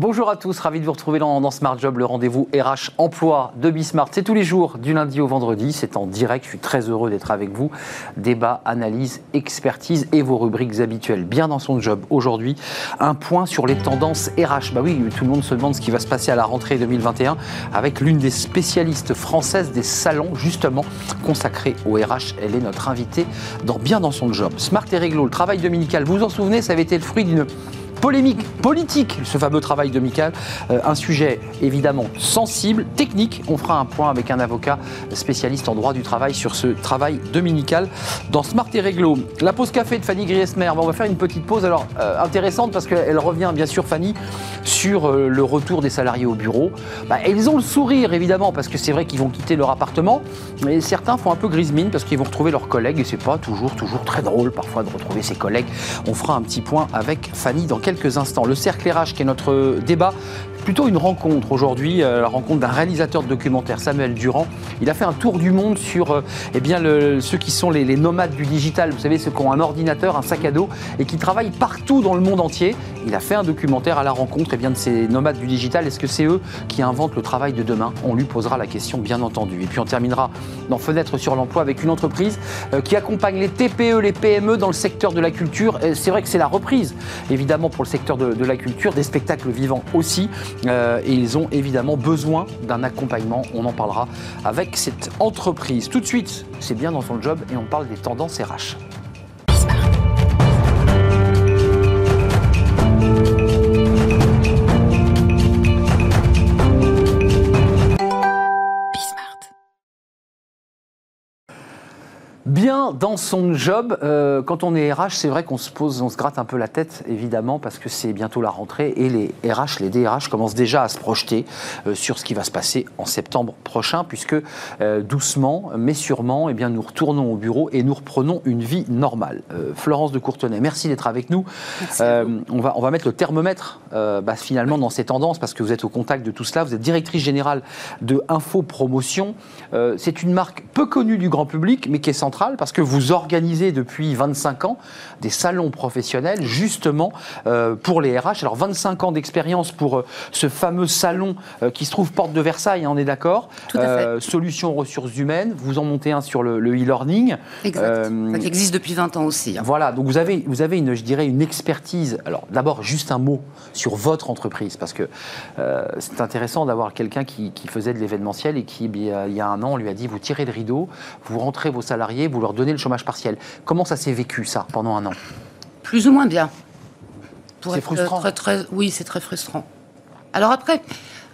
Bonjour à tous, ravi de vous retrouver dans, Smart Job, le rendez-vous RH emploi de Bismart. C'est tous les jours, du lundi au vendredi, c'est en direct. Je suis très heureux d'être avec vous. Débat, analyse, expertise et vos rubriques habituelles. Bien dans son job aujourd'hui, un point sur les tendances RH. Bah oui, tout le monde se demande ce qui va se passer à la rentrée 2021 avec l'une des spécialistes françaises des salons, justement consacrée au RH. Elle est notre invitée dans Bien dans son job. Smart et réglo, le travail dominical. Vous vous en souvenez, ça avait été le fruit d'une polémique politique, ce fameux travail de. Euh, un sujet évidemment sensible, technique. On fera un point avec un avocat spécialiste en droit du travail sur ce travail dominical dans Smart et Réglo. La pause café de Fanny Griesmer. On va faire une petite pause alors euh, intéressante parce qu'elle revient bien sûr Fanny sur euh, le retour des salariés au bureau. Bah, ils ont le sourire évidemment parce que c'est vrai qu'ils vont quitter leur appartement, mais certains font un peu grise mine parce qu'ils vont retrouver leurs collègues et c'est pas toujours toujours très drôle parfois de retrouver ses collègues. On fera un petit point avec Fanny dans quelques instants. Le cercle RH qui est notre débat plutôt une rencontre aujourd'hui, euh, la rencontre d'un réalisateur de documentaire, Samuel Durand. Il a fait un tour du monde sur euh, eh bien, ceux qui sont les, nomades du digital, vous savez, ceux qui ont un ordinateur, un sac à dos et qui travaillent partout dans le monde entier. Il a fait un documentaire à la rencontre eh bien, de ces nomades du digital. Est-ce que c'est eux qui inventent le travail de demain? On lui posera la question, bien entendu. Et puis on terminera dans Fenêtre sur l'emploi avec une entreprise euh, qui accompagne les TPE, les PME dans le secteur de la culture. C'est vrai que c'est la reprise, évidemment, pour le secteur de la culture, des spectacles vivants aussi. Euh, et ils ont évidemment besoin d'un accompagnement. On en parlera avec cette entreprise. Tout de suite, c'est bien dans son job et on parle des tendances RH. Bien dans son job, euh, quand on est RH, c'est vrai qu'on se pose, on se gratte un peu la tête, évidemment, parce que c'est bientôt la rentrée et les RH, les DRH commencent déjà à se projeter euh, sur ce qui va se passer en septembre prochain, puisque euh, doucement, mais sûrement, eh bien, nous retournons au bureau et nous reprenons une vie normale. Florence de Courtenay, merci d'être avec nous. on, va, on va mettre le thermomètre bah, finalement dans ces tendances, parce que vous êtes au contact de tout cela. Vous êtes directrice générale de Info Promotion. c'est une marque peu connue du grand public, mais qui est centrale parce que vous organisez depuis 25 ans des salons professionnels justement euh, pour les RH. Alors 25 ans d'expérience pour euh, ce fameux salon euh, qui se trouve porte de Versailles, hein, on est d'accord Solutions ressources humaines, vous en montez un sur le e-learning. exact. qui existe depuis 20 ans aussi. Hein. Voilà, donc vous avez, vous avez une, je dirais, une expertise. Alors d'abord, juste un mot sur votre entreprise, parce que c'est intéressant d'avoir quelqu'un qui, qui, faisait de l'événementiel et qui, il y a un an, lui a dit, vous tirez le rideau, vous rentrez vos salariés, vous leur donnez le chômage partiel. Comment ça s'est vécu, ça, pendant un an? Plus ou moins bien. C'est frustrant. oui, c'est très frustrant. Alors après,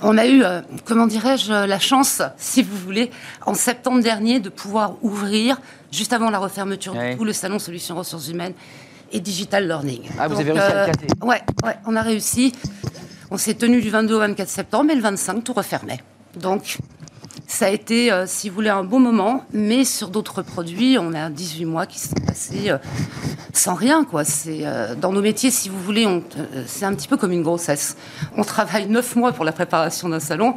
on a eu, euh, comment dirais-je, la chance, si vous voulez, en septembre dernier, de pouvoir ouvrir, juste avant la refermeture de tout, le salon Solutions Ressources Humaines et Digital Learning. Ah, vous avez réussi à le euh, ouais, ouais, on a réussi. On s'est tenu du 22 au 24 septembre, et le 25, tout refermait. Donc, ça a été, euh, si vous voulez, un bon moment, mais sur d'autres produits, on a 18 mois qui sont passés euh, sans rien. Quoi. C'est, euh, dans nos métiers, si vous voulez, c'est un petit peu comme une grossesse. On travaille 9 mois pour la préparation d'un salon,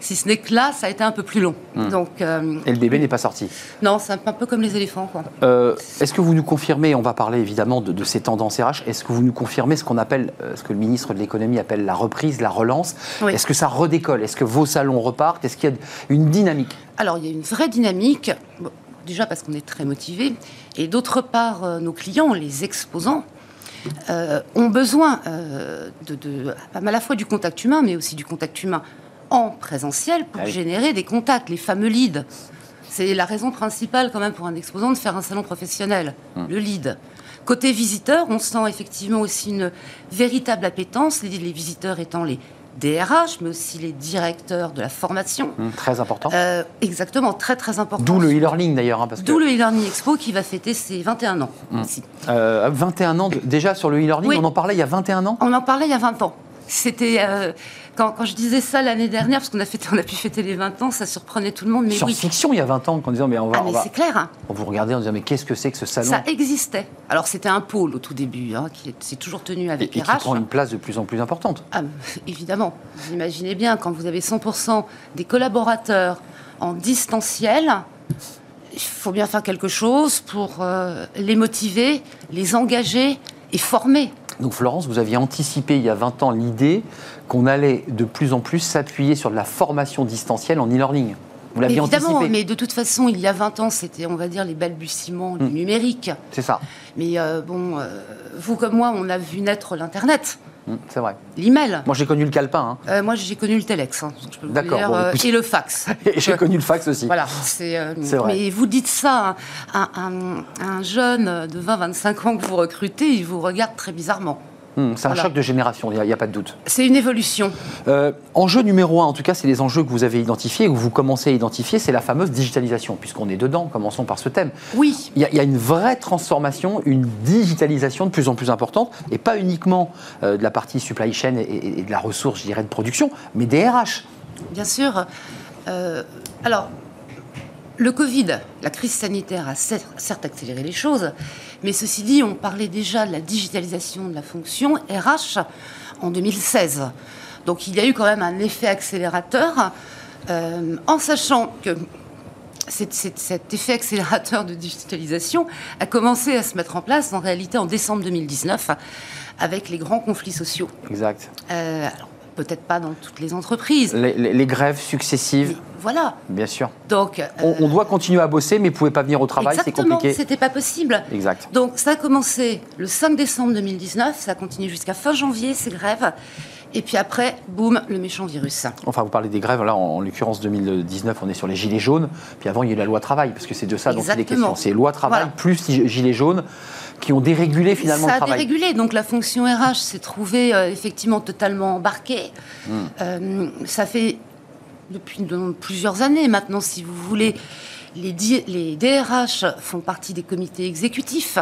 si ce n'est que là, ça a été un peu plus long. Hmm. Donc, Et le bébé n'est pas sorti Non, c'est un peu comme les éléphants. Quoi. est-ce que vous nous confirmez, on va parler évidemment de, ces tendances RH, est-ce que vous nous confirmez ce qu'on appelle, ce que le ministre de l'économie appelle la reprise, la relance Est-ce que ça redécolle Est-ce que vos salons repartent Est-ce qu'il y a une dynamique Alors, il y a une vraie dynamique. déjà parce qu'on est très motivé, et d'autre part, euh, nos clients, les exposants, euh, ont besoin euh, de, à la fois du contact humain, mais aussi du contact humain en présentiel pour ah générer des contacts, les fameux leads. C'est la raison principale quand même pour un exposant de faire un salon professionnel, hum. le lead. Côté visiteur, on sent effectivement aussi une véritable appétence, les visiteurs étant les DRH, mais aussi les directeurs de la formation. Mmh, très important. Euh, exactement, très très important. D'où le e-learning d'ailleurs. Hein, D'où le e-learning Expo qui va fêter ses 21 ans. 21 mmh. euh, ans déjà sur le e-learning, on en parlait il y a 21 ans? On en parlait il y a 20 ans. C'était euh, quand, je disais ça l'année dernière, parce qu'on a, fêté, on a pu fêter les 20 ans, ça surprenait tout le monde. Mais fiction, il y a 20 ans, en disant mais on va. Ah, mais c'est clair. Hein. On vous regardait en disant mais qu'est-ce que c'est que ce salon? Ça existait. Alors c'était un pôle au tout début, hein, qui s'est toujours tenu avec et, et qui prend une place de plus en plus importante. Ah, évidemment. Vous imaginez bien quand vous avez 100% des collaborateurs en distanciel. Il faut bien faire quelque chose pour euh, les motiver, les engager et former. Donc Florence, vous aviez anticipé il y a 20 ans l'idée qu'on allait de plus en plus s'appuyer sur de la formation distancielle en e-learning. Vous l'aviez Évidemment, mais de toute façon, il y a 20 ans, c'était, on va dire, les balbutiements du hmm. numérique. C'est ça. Mais euh, bon, euh, vous comme moi, on a vu naître l'Internet. Hmm, c'est vrai. L'email. Moi, j'ai connu le calepin. Hein. Euh, moi, j'ai connu le telex. Hein, D'accord. et le fax. et j'ai connu le fax aussi. Voilà. C'est, vrai. Mais vous dites ça à un jeune de 20-25 ans que vous recrutez, il vous regarde très bizarrement. Hmm, c'est un choc de génération, il n'y a, pas de doute. C'est une évolution. Euh, enjeu numéro un, en tout cas, c'est les enjeux que vous avez identifiés, que vous commencez à identifier, c'est la fameuse digitalisation, puisqu'on est dedans, commençons par ce thème. Oui. Il y, a, une vraie transformation, une digitalisation de plus en plus importante, et pas uniquement euh, de la partie supply chain et, de la ressource, je dirais, de production, mais des RH. Bien sûr. Euh, alors, le Covid, la crise sanitaire a certes accéléré les choses, mais ceci dit, on parlait déjà de la digitalisation de la fonction RH en 2016. Donc il y a eu quand même un effet accélérateur, euh, en sachant que cet, effet accélérateur de digitalisation a commencé à se mettre en place en réalité en décembre 2019 avec les grands conflits sociaux. Exact. Euh, peut-être pas dans toutes les entreprises. Les, grèves successives. voilà. Bien sûr. Donc, on, doit continuer à bosser, mais vous ne pouvez pas venir au travail, c'est compliqué. C'était pas possible. Exact. Donc ça a commencé le 5 décembre 2019, ça a continué jusqu'à fin janvier ces grèves. Et puis après, boum, le méchant virus. Enfin, vous parlez des grèves, là, en, l'occurrence 2019, on est sur les gilets jaunes. Puis avant, il y a eu la loi travail, parce que c'est de ça dont il est question. C'est loi travail plus gilets jaunes qui ont dérégulé finalement le travail. Ça a dérégulé, donc la fonction RH s'est trouvée euh, effectivement totalement embarquée. Hmm. Euh, ça fait depuis plusieurs années maintenant, si vous voulez, les, les DRH font partie des comités exécutifs.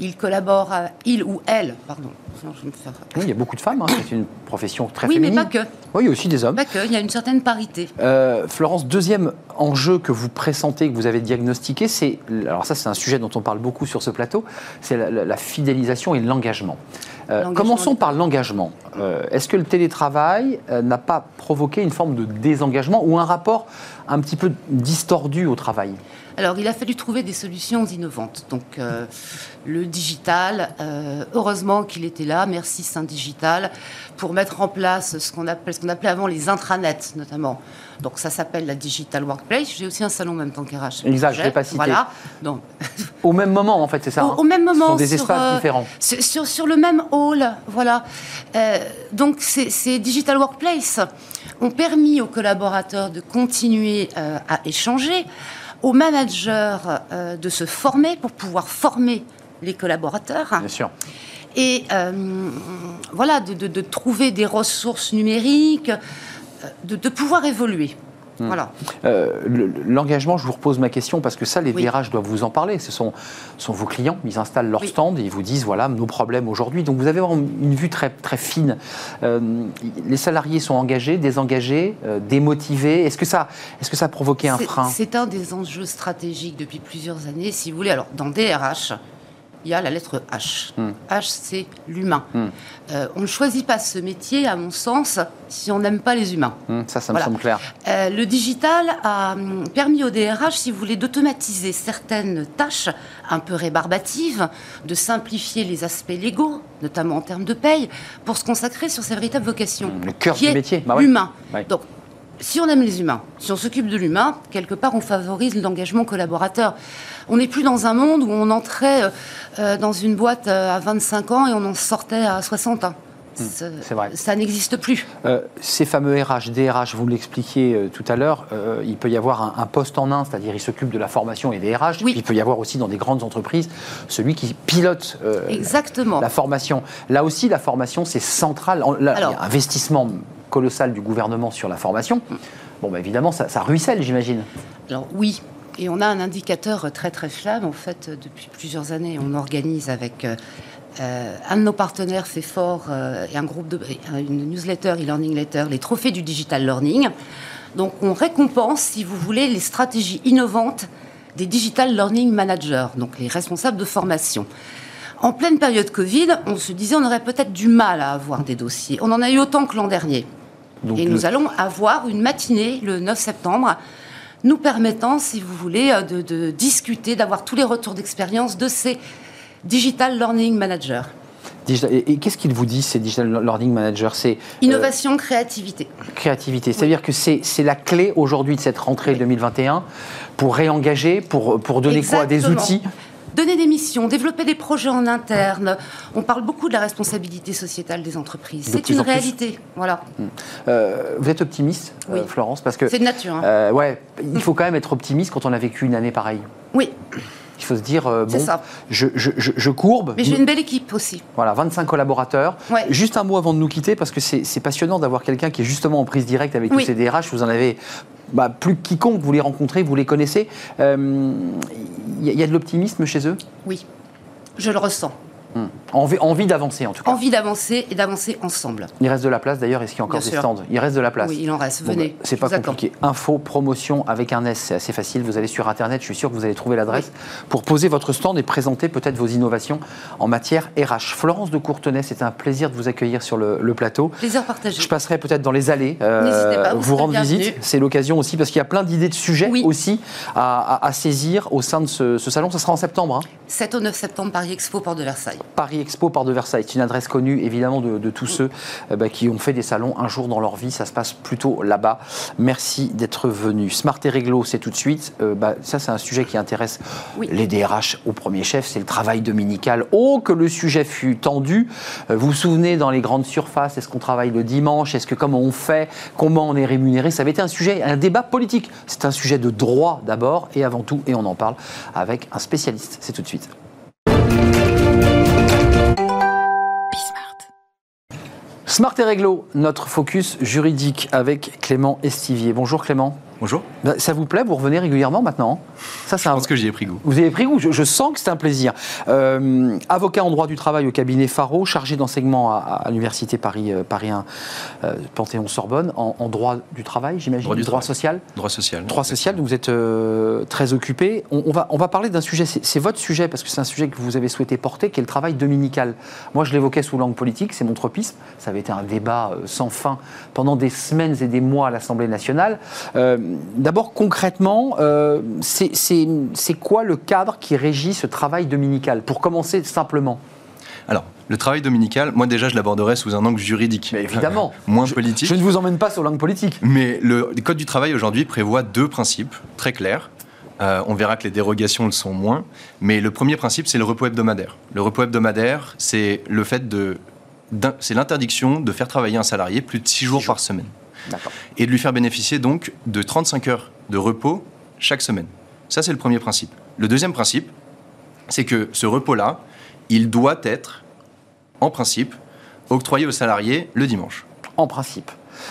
Ils collaborent, à, il ou elle, pardon. Oui, il y a beaucoup de femmes, hein. c'est une profession très oui, féminine. Oui, mais pas que. Oui, il y a aussi des hommes. Pas que, il y a une certaine parité. Euh, Florence, deuxième enjeu que vous pressentez, que vous avez diagnostiqué, c'est, alors ça c'est un sujet dont on parle beaucoup sur ce plateau, c'est la, fidélisation et l'engagement. Euh, commençons par l'engagement. Euh, est-ce que le télétravail n'a pas provoqué une forme de désengagement ou un rapport un petit peu distordu au travail? Alors, il a fallu trouver des solutions innovantes. Donc, euh, le digital, euh, heureusement qu'il était là, merci Saint Digital, pour mettre en place ce qu'on appelle, ce qu'on appelait avant les intranets, notamment. Donc, ça s'appelle la Digital Workplace. J'ai aussi un salon en même temps qu'RH. Exact, je l'ai pas cité. Voilà. Donc, au même moment, en fait, c'est ça. Au, hein. même moment. Ce sont des espaces euh, différents. Sur, sur, le même hall, voilà. donc, ces Digital Workplace ont permis aux collaborateurs de continuer à échanger, aux managers euh, de se former pour pouvoir former les collaborateurs. Bien sûr. Et euh, voilà, de, trouver des ressources numériques, euh, de pouvoir évoluer. Hmm. Voilà. Euh, l'engagement, je vous repose ma question parce que ça, les DRH doivent vous en parler. Ce sont, sont vos clients, ils installent leur stand et ils vous disent voilà nos problèmes aujourd'hui. Donc vous avez une vue très, très fine. Euh, les salariés sont engagés, désengagés, euh, démotivés. Est-ce que, ça, est que ça a provoqué un frein? C'est un des enjeux stratégiques depuis plusieurs années, si vous voulez. Alors, dans DRH, il y a la lettre H. Hmm. H, c'est l'humain. Hmm. Euh, on ne choisit pas ce métier, à mon sens, si on n'aime pas les humains. Hmm, ça, ça me semble clair. Euh, le digital a permis au DRH, si vous voulez, d'automatiser certaines tâches un peu rébarbatives, de simplifier les aspects légaux, notamment en termes de paye, pour se consacrer sur sa véritable vocation. le cœur du métier. Bah l'humain. Donc, si on aime les humains, si on s'occupe de l'humain, quelque part, on favorise l'engagement collaborateur. On n'est plus dans un monde où on entrait euh, euh, dans une boîte euh, à 25 ans et on en sortait à 60 ans. Hmm, c'est vrai. Ça n'existe plus. ces fameux RH, DRH, vous l'expliquiez tout à l'heure, il peut y avoir un, poste en un, c'est-à-dire il s'occupe de la formation et des RH. il peut y avoir aussi dans des grandes entreprises celui qui pilote Exactement. la formation. Là aussi, la formation, c'est central. Là, il y a investissement colossal du gouvernement sur la formation. Bon, bah, évidemment, ça, ruisselle, j'imagine. Alors oui, et on a un indicateur très très fiable. En fait, depuis plusieurs années, on organise avec euh, euh, un de nos partenaires fait fort euh, et un groupe de une newsletter, e-learning letter, les trophées du digital learning. Donc, on récompense, si vous voulez, les stratégies innovantes des digital learning managers, donc les responsables de formation. En pleine période Covid, on se disait on aurait peut-être du mal à avoir des dossiers. On en a eu autant que l'an dernier. Et nous allons avoir une matinée le 9 septembre nous permettant, si vous voulez, euh, de, discuter, d'avoir tous les retours d'expérience de ces Digital Learning Managers. Et, qu'est-ce qu'ils vous disent, ces Digital Learning Managers? C'est Innovation, créativité. Créativité. C'est-à-dire que c'est la clé aujourd'hui de cette rentrée 2021 pour réengager, pour, pour donner quoi? Des outils? Donner des missions, développer des projets en interne. On parle beaucoup de la responsabilité sociétale des entreprises. C'est une réalité. Voilà. Hmm. Euh, vous êtes optimiste, euh, Florence parce que C'est de nature. Hein. Euh, ouais, il faut quand même être optimiste quand on a vécu une année pareille. Oui. Il faut se dire, bon, Je, je, je, courbe. Mais j'ai une belle équipe aussi. Voilà, 25 collaborateurs. Juste un mot avant de nous quitter, parce que c'est passionnant d'avoir quelqu'un qui est justement en prise directe avec tous ces DRH. Vous en avez bah, plus que quiconque, vous les rencontrez, vous les connaissez. Euh, y, a de l'optimisme chez eux? Oui, je le ressens. Hmm. Envie, envie d'avancer en tout cas. Envie d'avancer et d'avancer ensemble. Il reste de la place d'ailleurs, est-ce qu'il y a encore des stands? Il reste de la place. Oui, il en reste, venez. Bah, c'est pas compliqué. Info, promotion avec un S, c'est assez facile. Vous allez sur internet, je suis sûr que vous allez trouver l'adresse pour poser votre stand et présenter peut-être vos innovations en matière RH. Florence de Courtenay, c'est un plaisir de vous accueillir sur le, plateau. Plaisir partagé. Je passerai peut-être dans les allées, euh, vous, rendre visite. C'est l'occasion aussi parce qu'il y a plein d'idées de sujets aussi à, saisir au sein de ce, salon. Ça sera en septembre. 7 hein. au 9 septembre, Paris Expo, Port de Versailles. Paris Expo, de Versailles. C'est une adresse connue, évidemment, de, tous ceux euh, bah, qui ont fait des salons un jour dans leur vie. Ça se passe plutôt là-bas. Merci d'être venu. Smart et Réglo, c'est tout de suite. Euh, bah, ça, c'est un sujet qui intéresse les DRH au premier chef. C'est le travail dominical. Oh, que le sujet fut tendu. Euh, vous vous souvenez, dans les grandes surfaces, est-ce qu'on travaille le dimanche? Est-ce que comment on fait? Comment on est rémunéré? Ça avait été un sujet, un débat politique. C'est un sujet de droit d'abord et avant tout, et on en parle avec un spécialiste. C'est tout de suite. Smart et Réglo, notre focus juridique avec Clément Estivier. Bonjour Clément. Bonjour. Bah, ça vous plaît Vous revenez régulièrement maintenant ça, Je pense que j'y ai pris goût. Vous avez pris goût je, sens que c'est un plaisir. Euh, avocat en droit du travail au cabinet Faro, chargé d'enseignement à, l'Université Paris, euh, Paris 1, euh, Panthéon-Sorbonne, en, droit du travail, j'imagine? Droit, du droit social? Droit social. Droit social, vous êtes très occupé. On, va, on va parler d'un sujet, c'est votre sujet, parce que c'est un sujet que vous avez souhaité porter, qui est le travail dominical. Moi, je l'évoquais sous langue politique, c'est mon tropisme. Ça avait été un débat sans fin pendant des semaines et des mois à l'Assemblée nationale. D'abord, concrètement, euh, c'est quoi le cadre qui régit ce travail dominical Pour commencer simplement? Alors, le travail dominical, moi déjà, je l'aborderai sous un angle juridique. Mais évidemment. moins politique. Je ne vous emmène pas sur l'angle politique. Mais le Code du travail aujourd'hui prévoit deux principes très clairs. Euh, on verra que les dérogations le sont moins. Mais le premier principe, c'est le repos hebdomadaire. Le repos hebdomadaire, c'est le fait de. C'est l'interdiction de faire travailler un salarié plus de six jours par semaine et de lui faire bénéficier donc de 35 heures de repos chaque semaine. Ça, c'est le premier principe. Le deuxième principe, c'est que ce repos-là, il doit être, en principe, octroyé aux salariés le dimanche. En principe.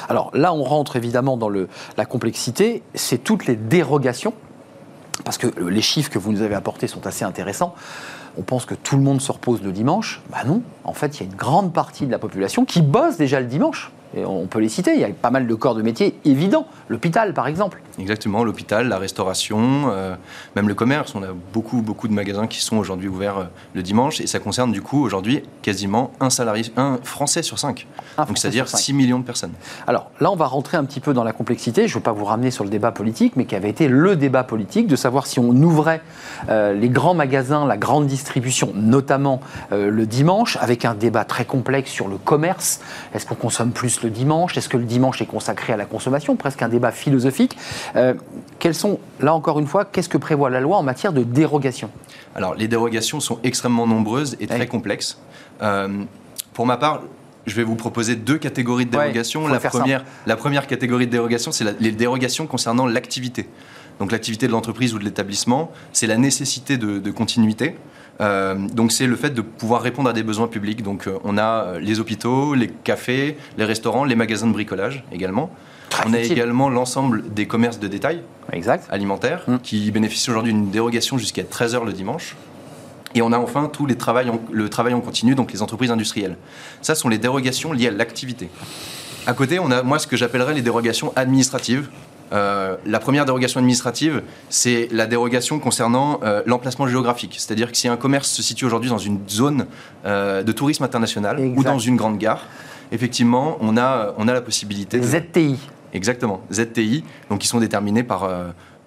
Alors là, on rentre évidemment dans le, la complexité, c'est toutes les dérogations, parce que les chiffres que vous nous avez apportés sont assez intéressants. On pense que tout le monde se repose le dimanche. Ben non, en fait, il y a une grande partie de la population qui bosse déjà le dimanche on peut les citer, il y a pas mal de corps de métier évidents. L'hôpital, par exemple. Exactement, l'hôpital, la restauration, euh, même le commerce. On a beaucoup, beaucoup de magasins qui sont aujourd'hui ouverts euh, le dimanche et ça concerne du coup aujourd'hui quasiment un salarié, un Français sur cinq. Donc c'est-à-dire 6 millions de personnes. Alors là, on va rentrer un petit peu dans la complexité. Je ne veux pas vous ramener sur le débat politique, mais qui avait été le débat politique de savoir si on ouvrait euh, les grands magasins, la grande distribution, notamment le dimanche, avec un débat très complexe sur le commerce. Est-ce qu'on consomme plus le dimanche? Est-ce que le dimanche est consacré à la consommation? Presque un débat philosophique. Euh, quels sont, là encore une fois, qu'est-ce que prévoit la loi en matière de dérogation? Alors, les dérogations sont extrêmement nombreuses et très complexes. Euh, pour ma part, je vais vous proposer deux catégories de dérogations. la, première, la première catégorie de dérogation, c'est les dérogations concernant l'activité. Donc l'activité de l'entreprise ou de l'établissement, c'est la nécessité de continuité. Euh, donc c'est le fait de pouvoir répondre à des besoins publics. Donc euh, on a les hôpitaux, les cafés, les restaurants, les magasins de bricolage également. On a également l'ensemble des commerces de détail exact. alimentaires mm. qui bénéficient aujourd'hui d'une dérogation jusqu'à 13h le dimanche. Et on a enfin tout les travail le travail en continu, donc les entreprises industrielles. Ça sont les dérogations liées à l'activité. À côté, on a moi ce que j'appellerais les dérogations administratives. Euh, la première dérogation administrative, c'est la dérogation concernant euh, l'emplacement géographique. C'est-à-dire que si un commerce se situe aujourd'hui dans une zone euh, de tourisme international ou dans une grande gare, effectivement, on a, on a la possibilité. ZTI. Exactement, ZTI, donc qui sont déterminés par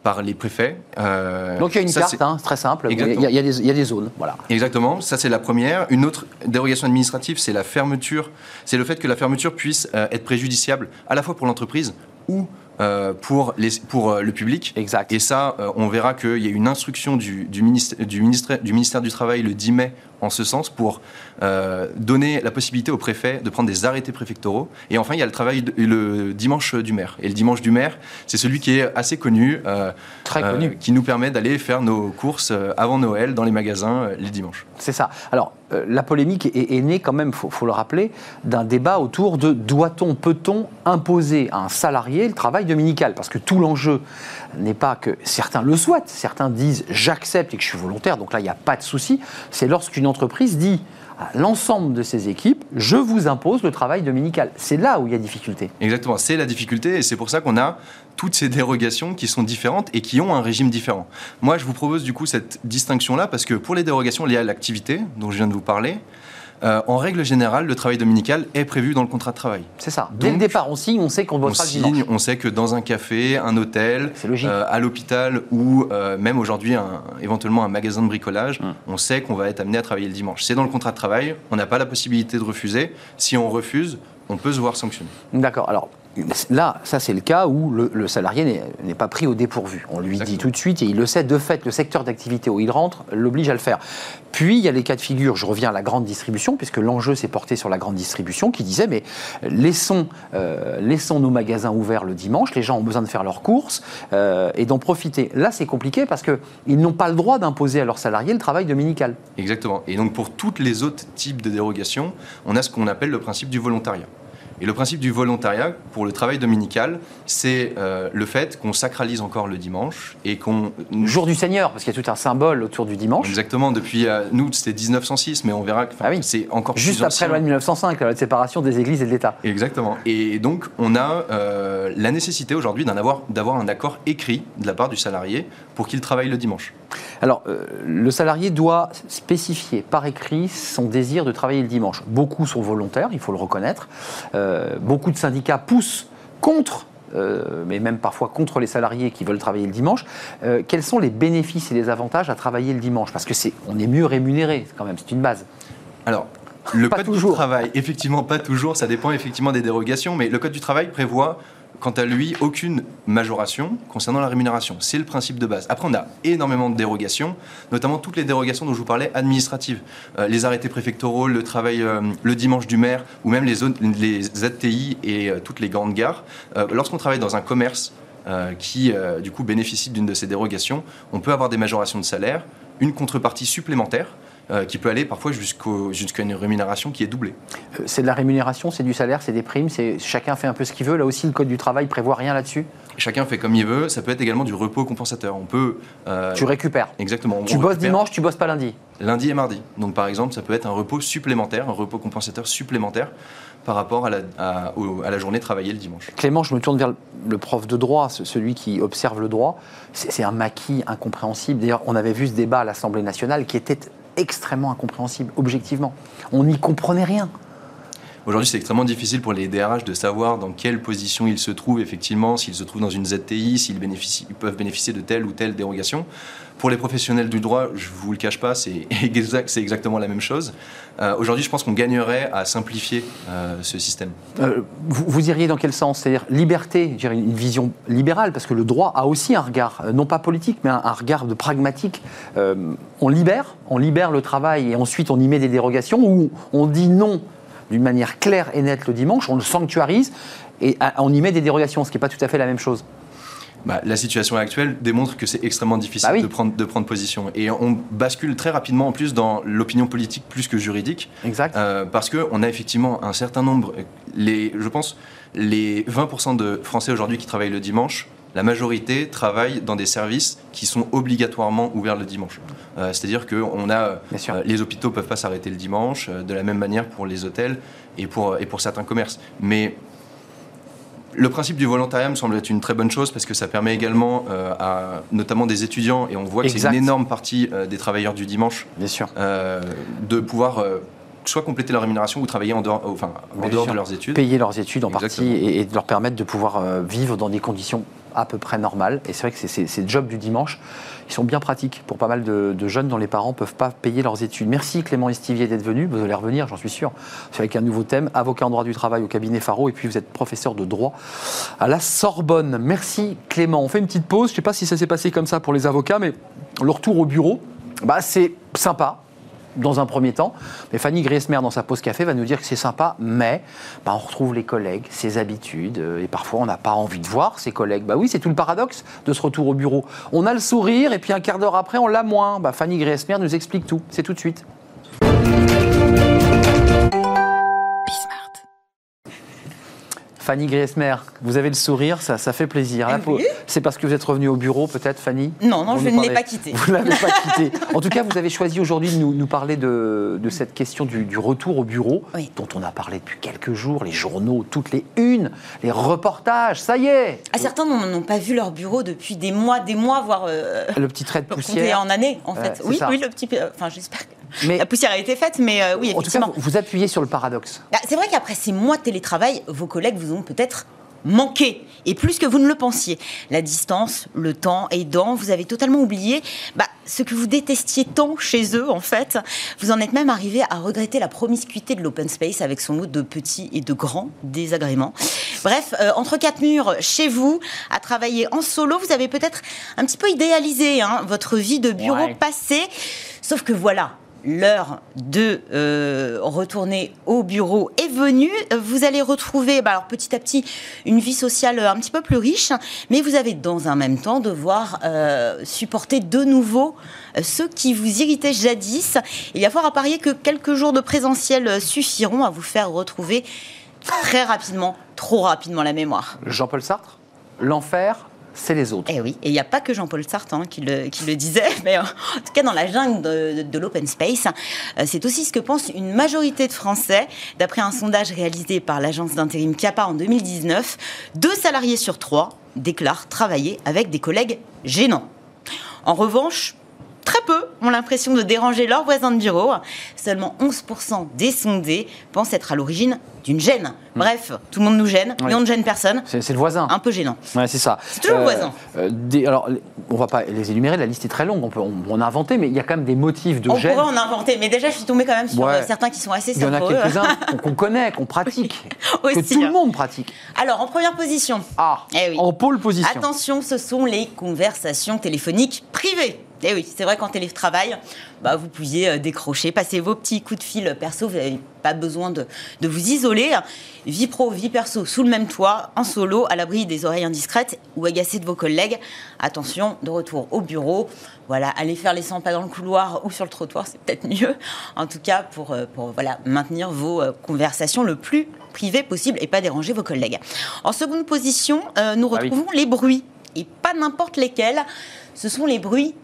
par les préfets. Euh, Donc il y a une carte, hein, très simple. Il y, a, il, y a des, zones. Voilà. Exactement, ça c'est la première. Une autre dérogation administrative, c'est la fermeture. C'est le fait que la fermeture puisse euh, être préjudiciable à la fois pour l'entreprise ou euh, pour, les, pour le public. Exact. Et ça, on verra qu'il y a une instruction du, du, ministère, du, ministère, du ministère du Travail le 10 mai en ce sens pour euh, donner la possibilité au préfet de prendre des arrêtés préfectoraux. Et enfin, il y a le travail le dimanche du maire. Et le dimanche du maire, c'est celui qui est assez connu, euh, Très connu. Euh, qui nous permet d'aller faire nos courses avant Noël dans les magasins les dimanches. C'est ça. Alors, la polémique est, née quand même, il faut, le rappeler, d'un débat autour de doit-on, peut-on imposer à un salarié le travail dominical? Parce que tout l'enjeu n'est pas que certains le souhaitent, certains disent j'accepte et que je suis volontaire, donc là il n'y a pas de souci. C'est lorsqu'une entreprise dit à l'ensemble de ses équipes, je vous impose le travail dominical. C'est là où il y a difficulté. Exactement, c'est la difficulté et c'est pour ça qu'on a toutes ces dérogations qui sont différentes et qui ont un régime différent. Moi, je vous propose du coup cette distinction-là parce que pour les dérogations liées à l'activité dont je viens de vous parler, euh, en règle générale, le travail dominical est prévu dans le contrat de travail. C'est ça. Dès le départ, on signe, on sait qu'on bossera on signe, On sait que dans un café, un hôtel, euh, à l'hôpital ou euh, même aujourd'hui éventuellement un magasin de bricolage, hum. on sait qu'on va être amené à travailler le dimanche. C'est dans le contrat de travail, on n'a pas la possibilité de refuser. Si on refuse, on peut se voir sanctionner. D'accord. Alors, Là, ça c'est le cas où le, salarié n'est pas pris au dépourvu. On lui dit tout de suite, et il le sait, de fait, le secteur d'activité où il rentre l'oblige à le faire. Puis il y a les cas de figure, je reviens à la grande distribution, puisque l'enjeu s'est porté sur la grande distribution, qui disait, mais laissons, euh, laissons nos magasins ouverts le dimanche, les gens ont besoin de faire leurs courses euh, et d'en profiter. Là c'est compliqué parce qu'ils n'ont pas le droit d'imposer à leurs salariés le travail dominical. Exactement. Et donc pour tous les autres types de dérogations, on a ce qu'on appelle le principe du volontariat. Et le principe du volontariat pour le travail dominical, c'est euh, le fait qu'on sacralise encore le dimanche et qu'on... Jour du Seigneur, parce qu'il y a tout un symbole autour du dimanche. Exactement, depuis euh, nous c'était 1906, mais on verra que ah c'est encore Juste après la loi de 1905, la loi de séparation des églises et de l'État. Exactement. Et donc on a euh, la nécessité aujourd'hui d'avoir un accord écrit de la part du salarié pour qu'il travaille le dimanche. Alors, le salarié doit spécifier par écrit son désir de travailler le dimanche. Beaucoup sont volontaires, il faut le reconnaître. Euh, beaucoup de syndicats poussent contre euh, mais même parfois contre les salariés qui veulent travailler le dimanche. Euh, quels sont les bénéfices et les avantages à travailler le dimanche? Parce que c'est, on est mieux rémunéré, quand même, c'est une base. Alors, le code du travail, effectivement, pas toujours, ça dépend effectivement des dérogations, mais le code du travail prévoit quant à lui, aucune majoration concernant la rémunération. C'est le principe de base. Après, on a énormément de dérogations, notamment toutes les dérogations dont je vous parlais, administratives. Euh, les arrêtés préfectoraux, le travail euh, le dimanche du maire, ou même les, zones, les ZTI et euh, toutes les grandes gares. Lorsqu'on travaille dans un commerce qui, du coup, bénéficie d'une de ces dérogations, on peut avoir des majorations de salaire, une contrepartie supplémentaire. Euh, qui peut aller parfois jusqu'à une rémunération qui est doublée. Euh, c'est de la rémunération, c'est du salaire, c'est des primes, chacun fait un peu ce qu'il veut. Là aussi, le Code du travail prévoit rien là-dessus Chacun fait comme il veut. Ça peut être également du repos compensateur. On peut. Euh, tu récupères. Exactement. Tu bosses dimanche, tu bosses pas lundi. Lundi et mardi. Donc par exemple, ça peut être un repos supplémentaire, un repos compensateur supplémentaire par rapport à la, à, la, journée travaillée le dimanche. Clément, je me tourne vers le prof de droit, celui qui observe le droit. C'est un maquis incompréhensible. D'ailleurs, on avait vu ce débat à l'Assemblée nationale qui était extrêmement incompréhensible, objectivement. On n'y comprenait rien. Aujourd'hui, c'est extrêmement difficile pour les DRH de savoir dans quelle position ils se trouvent, effectivement, s'ils se trouvent dans une ZTI, s'ils ils peuvent bénéficier de telle ou telle dérogation. Pour les professionnels du droit, je ne vous le cache pas, c'est exact, exactement la même chose. Euh, aujourd'hui, je pense qu'on gagnerait à simplifier euh, ce système. Euh, vous, iriez dans quel sens? C'est-à-dire liberté, une vision libérale, parce que le droit a aussi un regard, non pas politique, mais un, regard de pragmatique. on libère, on libère le travail et ensuite on y met des dérogations, ou on dit non d'une manière claire et nette le dimanche, on le sanctuarise et on y met des dérogations, ce qui n'est pas tout à fait la même chose. Bah, la situation actuelle démontre que c'est extrêmement difficile bah de, prendre, de prendre position. Et on bascule très rapidement en plus dans l'opinion politique plus que juridique. Exact. Euh, parce qu'on a effectivement un certain nombre, les, je pense, les 20% de Français aujourd'hui qui travaillent le dimanche, la majorité travaille dans des services qui sont obligatoirement ouverts le dimanche. Euh, c'est-à-dire que on a, euh, les hôpitaux ne peuvent pas s'arrêter le dimanche, de la même manière pour les hôtels et pour, et pour certains commerces. Mais le principe du volontariat me semble être une très bonne chose parce que ça permet également euh, à notamment des étudiants, et on voit que c'est une énorme partie euh, des travailleurs du dimanche, Bien sûr. Euh, de pouvoir soit compléter leur rémunération ou travailler en dehors, enfin, en dehors de leurs études. Payer leurs études en partie et, de leur permettre de pouvoir vivre dans des conditions à peu près normal. Et c'est vrai que c'est ces jobs du dimanche, ils sont bien pratiques pour pas mal de, jeunes dont les parents ne peuvent pas payer leurs études. Merci Clément Estivier d'être venu. Vous allez revenir, j'en suis sûr. C'est avec un nouveau thème, avocat en droit du travail au cabinet Faro. Et puis vous êtes professeur de droit à la Sorbonne. Merci Clément. On fait une petite pause. Je ne sais pas si ça s'est passé comme ça pour les avocats, mais le retour au bureau, bah, c'est sympa dans un premier temps. Mais Fanny Griesmer, dans sa pause café, va nous dire que c'est sympa, mais bah, on retrouve les collègues, ses habitudes, euh, et parfois on n'a pas envie de voir ses collègues. Bah oui, c'est tout le paradoxe de ce retour au bureau. On a le sourire, et puis un quart d'heure après, on l'a moins. Bah, Fanny Griesmer nous explique tout. C'est tout de suite. Fanny Griesmer, vous avez le sourire, ça, ça fait plaisir. Ah c'est parce que vous êtes revenu au bureau, peut-être, Fanny Non, non, je ne l'ai pas quitté. Vous ne l'avez pas quitté. En tout cas, vous avez choisi aujourd'hui de nous, parler de, cette question du, retour au bureau, dont on a parlé depuis quelques jours, les journaux, toutes les unes, les reportages, ça y est ah, Certains n'ont pas vu leur bureau depuis des mois, des mois, voire... Euh, le petit trait de poussière. en année, en fait. oui, oui, le petit... Enfin, j'espère que mais la poussière a été faite, mais euh, oui, effectivement. En tout cas, vous appuyez sur le paradoxe. Bah, c'est vrai qu'après ces mois de télétravail, vos collègues vous ont peut-être manqué, et plus que vous ne le pensiez. La distance, le temps aidant, vous avez totalement oublié bah, ce que vous détestiez tant chez eux, en fait. Vous en êtes même arrivé à regretter la promiscuité de l'open space avec son lot de petits et de grands désagréments. Bref, euh, entre quatre murs, chez vous, à travailler en solo, vous avez peut-être un petit peu idéalisé hein, votre vie de bureau passée. Sauf que voilà, l'heure de euh, retourner au bureau est venue. Vous allez retrouver bah, alors petit à petit une vie sociale un petit peu plus riche, mais vous avez dans un même temps devoir euh, supporter de nouveau euh, ceux qui vous irritaient jadis. Il y a fort à parier que quelques jours de présentiel suffiront à vous faire retrouver très rapidement, trop rapidement la mémoire. Jean-Paul Sartre, l'enfer c'est les autres. Et eh oui, et il n'y a pas que Jean-Paul Sartre hein, qui, le, disait, mais en, tout cas dans la jungle de, l'open space, euh, c'est aussi ce que pense une majorité de Français. D'après un sondage réalisé par l'agence d'intérim CAPA en 2019, deux salariés sur trois déclarent travailler avec des collègues gênants. En revanche, très peu ont l'impression de déranger leurs voisins de bureau. Seulement 11% des sondés pensent être à l'origine d'une gêne. Hmm. Bref, tout le monde nous gêne, mais on ne gêne personne. C'est le voisin. Un peu gênant. Ouais, c'est ça. C'est toujours le euh, voisin. Euh, alors, on va pas les énumérer, la liste est très longue, on, peut, on, a inventé, mais il y a quand même des motifs de gêne. On pourrait en inventer, mais déjà, je suis tombée quand même sur euh, certains qui sont assez Il y en a quelques-uns qu'on connaît, qu'on pratique, que tout le monde pratique. Alors, en première position. Ah, eh en pôle position. Attention, ce sont les conversations téléphoniques privées. Eh oui, c'est vrai qu'en télétravail, bah, vous pouviez euh, décrocher, passer vos petits coups de fil perso, vous n'avez pas besoin de, vous isoler. Vie pro, vie perso, sous le même toit, en solo, à l'abri des oreilles indiscrètes ou agacées de vos collègues. Attention, de retour au bureau. Voilà, aller faire les 100 pas dans le couloir ou sur le trottoir, c'est peut-être mieux. En tout cas, pour, euh, pour voilà, maintenir vos euh, conversations le plus privées possible et pas déranger vos collègues. En seconde position, nous ah retrouvons les bruits. Et pas n'importe lesquels. Ce sont les bruits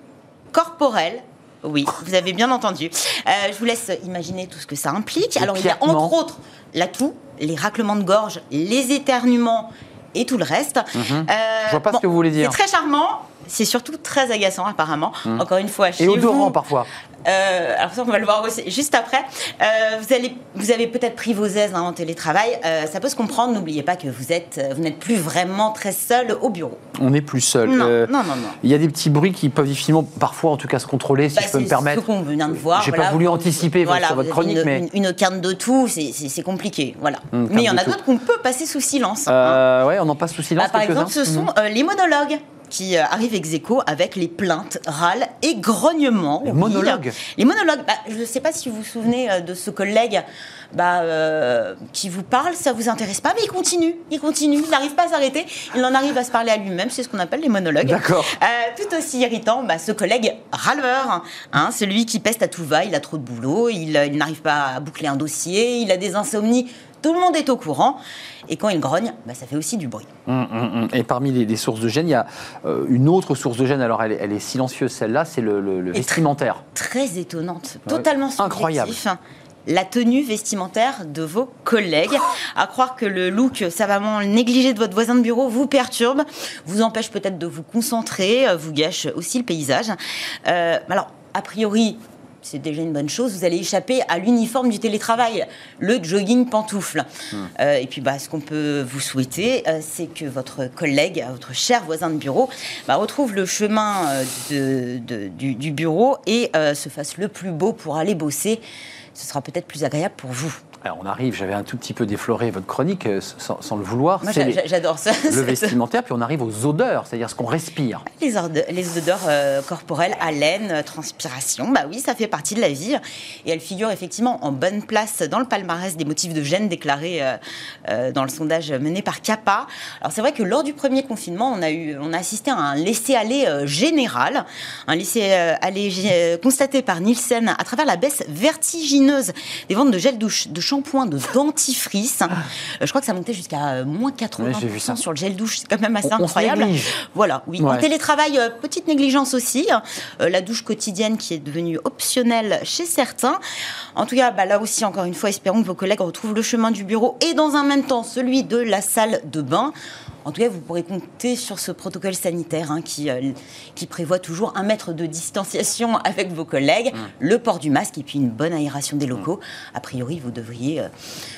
corporel. Oui, vous avez bien entendu. Euh, je vous laisse imaginer tout ce que ça implique. Alors, il y a entre autres la toux, les raclements de gorge, les éternuements et tout le reste. Mhm. Euh, je vois pas ce que vous voulez dire. C'est très charmant. C'est surtout très agaçant apparemment. Mhm. Encore une fois, chez et odorant parfois. Euh, alors ça, on va le voir aussi juste après. Euh, vous, allez, vous avez peut-être pris vos aises hein, en télétravail. Euh, ça peut se comprendre. N'oubliez pas que vous êtes, vous n'êtes plus vraiment très seul au bureau. On n'est plus seul. Non, non, non, Il y a des petits bruits qui peuvent difficilement, parfois en tout cas, se contrôler, si bah, je peux me permettre. C'est ce qu'on vient de voir. J'ai pas voulu anticiper sur votre chronique, une, mais une, une de tout, c'est compliqué. Voilà. mais il y en a d'autres qu'on peut passer sous silence. Hein. Ouais, on en passe sous silence. Bah, par exemple, ce sont mhm. les monologues qui euh, arrive ex aequo avec les plaintes, râles et grognements. Les monologues Les monologues. Bah, je ne sais pas si vous vous souvenez euh, de ce collègue bah, euh, qui vous parle, ça vous intéresse pas, mais il continue, il continue, il n'arrive pas à s'arrêter, il en arrive à se parler à lui-même, c'est ce qu'on appelle les monologues. D'accord. tout aussi irritant, bah, ce collègue râleur, hein, celui qui peste à tout va, il a trop de boulot, il n'arrive pas à boucler un dossier, il a des insomnies tout le monde est au courant. Et quand il grogne, bah, ça fait aussi du bruit. Hum, hum, hum. Et parmi les, sources de gêne, il y a euh, une autre source de gêne. Alors, elle, est silencieuse, celle-là, c'est le, vestimentaire. Très, étonnante, totalement subjectif. Incroyable la tenue vestimentaire de vos collègues. À croire que le look savamment négligé de votre voisin de bureau vous perturbe, vous empêche peut-être de vous concentrer, euh, vous gâche aussi le paysage. Euh, alors, a priori, c'est déjà une bonne chose. Vous allez échapper à l'uniforme du télétravail, le jogging pantoufle. Hmm. Euh, et puis, bah, ce qu'on peut vous souhaiter, euh, c'est que votre collègue, votre cher voisin de bureau, bah, retrouve le chemin de, du, du, bureau et se fasse le plus beau pour aller bosser. Ce sera peut-être plus agréable pour vous on arrive, j'avais un tout petit peu défloré votre chronique euh, sans, le vouloir. Moi, j'adore ça. Le vestimentaire, puis on arrive aux odeurs, c'est-à-dire ce qu'on respire. Les, odeurs, les odeurs euh, corporelles, haleine, euh, transpiration, bah oui, ça fait partie de la vie. Et elle figure effectivement en bonne place dans le palmarès des motifs de gêne déclarés dans le sondage mené par CAPA. Alors c'est vrai que lors du premier confinement, on a, eu, on a assisté à un laisser-aller général, un laisser-aller constaté par Nielsen à travers la baisse vertigineuse des ventes de gel douche, de point de dentifrice. Euh, je crois que ça montait jusqu'à euh, moins 80% sur le gel douche. C'est quand même assez incroyable. voilà, oui. En télétravail, euh, petite négligence aussi. la douche quotidienne qui est devenue optionnelle chez certains. En tout cas, bah, là aussi, encore une fois, espérons que vos collègues retrouvent le chemin du bureau et dans un même temps celui de la salle de bain. En tout cas, vous pourrez compter sur ce protocole sanitaire hein, qui, euh, qui prévoit toujours un mètre de distanciation avec vos collègues, mmh. le port du masque et puis une bonne aération des locaux. A priori, vous devriez euh,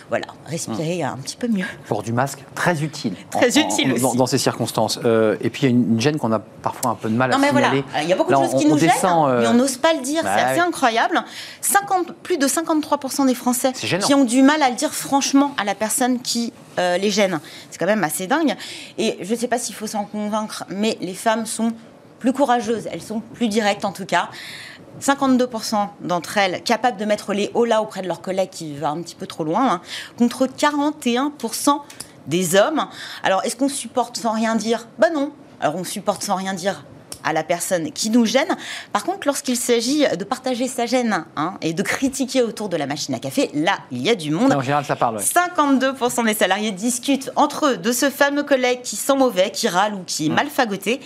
voilà, respirer mmh. un petit peu mieux. Port du masque, très utile. Très utile aussi. Dans, ces circonstances. Euh, et puis, il y a une, gêne qu'on a parfois un peu de mal non, à mais signaler. Voilà. Il y a beaucoup de choses qui nous gênent, mais on n'ose pas le dire. c'est assez incroyable. 50, plus de 53% des Français qui ont du mal à le dire franchement à la personne qui euh, les gènes. C'est quand même assez dingue. Et je ne sais pas s'il faut s'en convaincre, mais les femmes sont plus courageuses, elles sont plus directes en tout cas. 52% d'entre elles capables de mettre les hauts là auprès de leurs collègues qui va un petit peu trop loin, hein, contre 41% des hommes. Alors, est-ce qu'on supporte sans rien dire? Ben non. Alors, on supporte sans rien dire à la personne qui nous gêne. Par contre, lorsqu'il s'agit de partager sa gêne hein, et de critiquer autour de la machine à café, là, il y a du monde. En général, ça parle. 52% des salariés discutent entre eux de ce fameux collègue qui sent mauvais, qui râle ou qui est mal fagoté.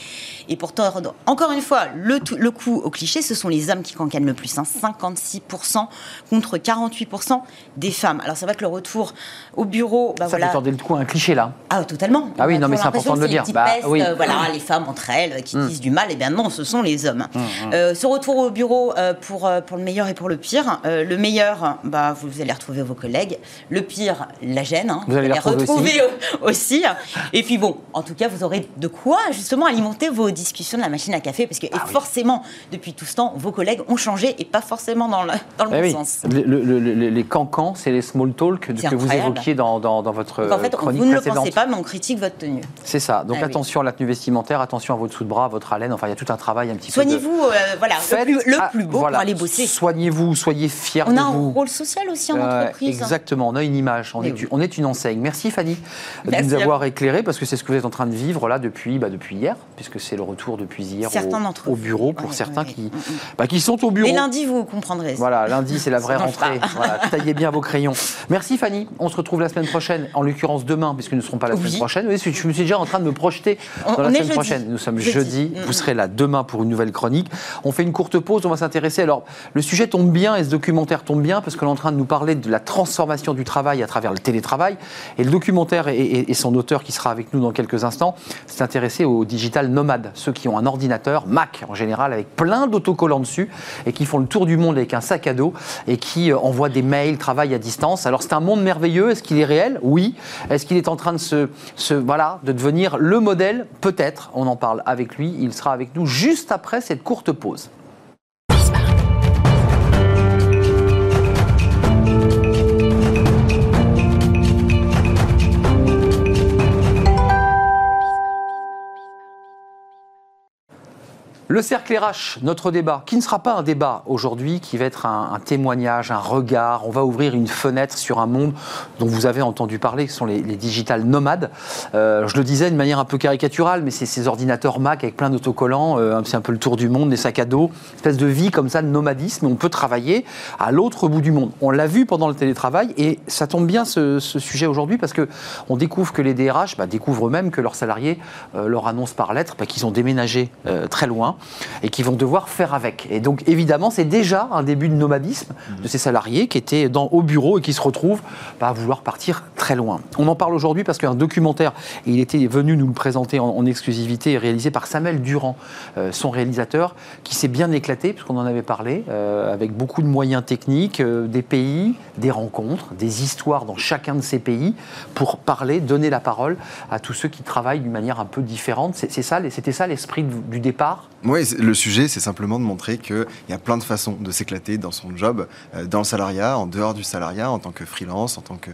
Et pourtant, encore une fois, le, le coup au cliché, ce sont les hommes qui cancanent le plus. Hein, 56% contre 48% des femmes. Alors c'est vrai que le retour au bureau, bah, ça voilà. fait le coup un cliché là. Ah totalement. Ah oui, non mais c'est important de le dire. Bah, oui. Euh, voilà, les femmes entre elles qui hmm. disent du mal eh bien non, ce sont les hommes. Mmh, mmh. Euh, ce retour au bureau euh, pour, euh, pour le meilleur et pour le pire. le meilleur, bah, vous allez retrouver vos collègues. Le pire, la gêne. Hein. vous, allez les retrouver, aussi. Et puis bon, en tout cas, vous aurez de quoi justement alimenter vos discussions de la machine à café. Parce que ah forcément, depuis tout ce temps, vos collègues ont changé et pas forcément dans le, dans le eh bon sens. les cancans, c'est les small talk que, vous évoquiez dans, dans, votre Donc en fait, Vous ne le pensez pas, mais on critique votre tenue. C'est ça. Donc ah attention à la tenue vestimentaire, attention à votre sous-de-bras, votre haleine. Enfin, il y a tout un travail un petit Soignez-vous, euh, voilà, le plus, beau pour aller bosser. Soignez-vous, soyez fiers on de vous. On a un rôle social aussi en euh, entreprise. Exactement, on a une image, on, est, on est, une enseigne. Merci Fanny de nous avoir éclairé parce que c'est ce que vous êtes en train de vivre là depuis, bah, depuis hier, puisque c'est le retour depuis hier au, bureau pour certains Qui, mm, mm. Bah, qui sont au bureau. Et lundi, vous comprendrez. Voilà, lundi, c'est la vraie rentrée. taillez bien vos crayons. Merci Fanny, on se retrouve la semaine prochaine, en l'occurrence demain, puisque nous ne serons pas la semaine prochaine. Je me suis déjà en train de me projeter dans la semaine prochaine. Nous sommes jeudi, vous serez là demain pour une nouvelle chronique. On fait une courte pause, on va s'intéresser. Alors, le sujet tombe bien et ce documentaire tombe bien parce qu'on est en train de nous parler de la transformation du travail à travers le télétravail. Et le documentaire et, son auteur qui sera avec nous dans quelques instants s'est intéressé aux digital nomades, ceux qui ont un ordinateur, Mac en général, avec plein d'autocollants dessus et qui font le tour du monde avec un sac à dos et qui euh, envoient des mails, travaillent à distance. Alors, c'est un monde merveilleux. Est-ce qu'il est réel? Oui. Est-ce qu'il est en train de se, voilà, de devenir le modèle? Peut-être. On en parle avec lui. Il sera avec nous juste après cette courte pause. Le cercle RH, notre débat, qui ne sera pas un débat aujourd'hui, qui va être un, témoignage, un regard. On va ouvrir une fenêtre sur un monde dont vous avez entendu parler, qui sont les, digital nomades. Euh, je le disais de manière un peu caricaturale, mais c'est ces ordinateurs Mac avec plein d'autocollants. Euh, c'est un peu le tour du monde, des sacs à dos, espèce de vie comme ça, de nomadisme. On peut travailler à l'autre bout du monde. On l'a vu pendant le télétravail et ça tombe bien ce, sujet aujourd'hui parce que on découvre que les DRH bah, découvrent eux-mêmes que leurs salariés euh, leur annoncent par lettre bah, qu'ils ont déménagé très loin et qui vont devoir faire avec. Et donc évidemment, c'est déjà un début de nomadisme de ces salariés qui étaient au bureau et qui se retrouvent à vouloir partir très loin. On en parle aujourd'hui parce qu'un documentaire, il était venu nous le présenter en, exclusivité, réalisé par Samuel Durand, euh, son réalisateur, qui s'est bien éclaté, puisqu'on en avait parlé, euh, avec beaucoup de moyens techniques, euh, des pays, des rencontres, des histoires dans chacun de ces pays, pour parler, donner la parole à tous ceux qui travaillent d'une manière un peu différente. C'est ça, c'était ça l'esprit du départ? Le sujet, c'est simplement de montrer qu'il y a plein de façons de s'éclater dans son job, dans le salariat, en dehors du salariat, en tant que freelance, en tant que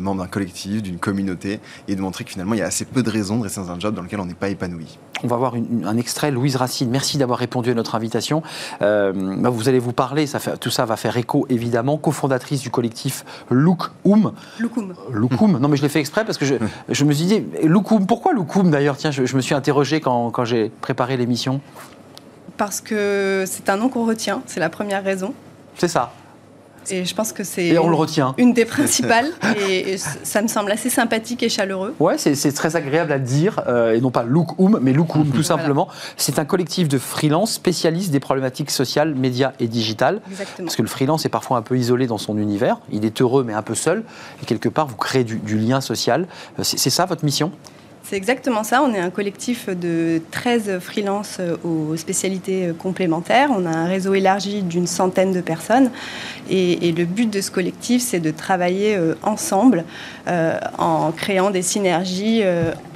membre d'un collectif, d'une communauté, et de montrer que finalement, il y a assez peu de raisons de rester dans un job dans lequel on n'est pas épanoui. On va voir un extrait. Louise Racine, merci d'avoir répondu à notre invitation. Euh, bah, vous allez vous parler, ça fait, tout ça va faire écho évidemment, cofondatrice du collectif Look Oum. Loukoum. Non mais je l'ai fait exprès parce que je, je me suis dit, Loukoum, pourquoi Loukoum d'ailleurs? Tiens, je, je, me suis interrogé quand, quand j'ai préparé l'émission. Parce que c'est un nom qu'on retient, c'est la première raison. C'est ça. Et je pense que c'est une des principales. et, ça me semble assez sympathique et chaleureux. Ouais, c'est très agréable à dire, euh, et non pas Lookoum, mais Lookoum tout simplement. C'est un collectif de freelance spécialistes des problématiques sociales, médias et digitales. Exactement. Parce que le freelance est parfois un peu isolé dans son univers. Il est heureux, mais un peu seul. Et quelque part, vous créez du, du lien social. Euh, c'est ça votre mission? C'est exactement ça. On est un collectif de 13 freelances euh, aux spécialités euh, complémentaires. On a un réseau élargi d'une centaine de personnes. Et, le but de ce collectif, c'est de travailler euh, en créant des synergies.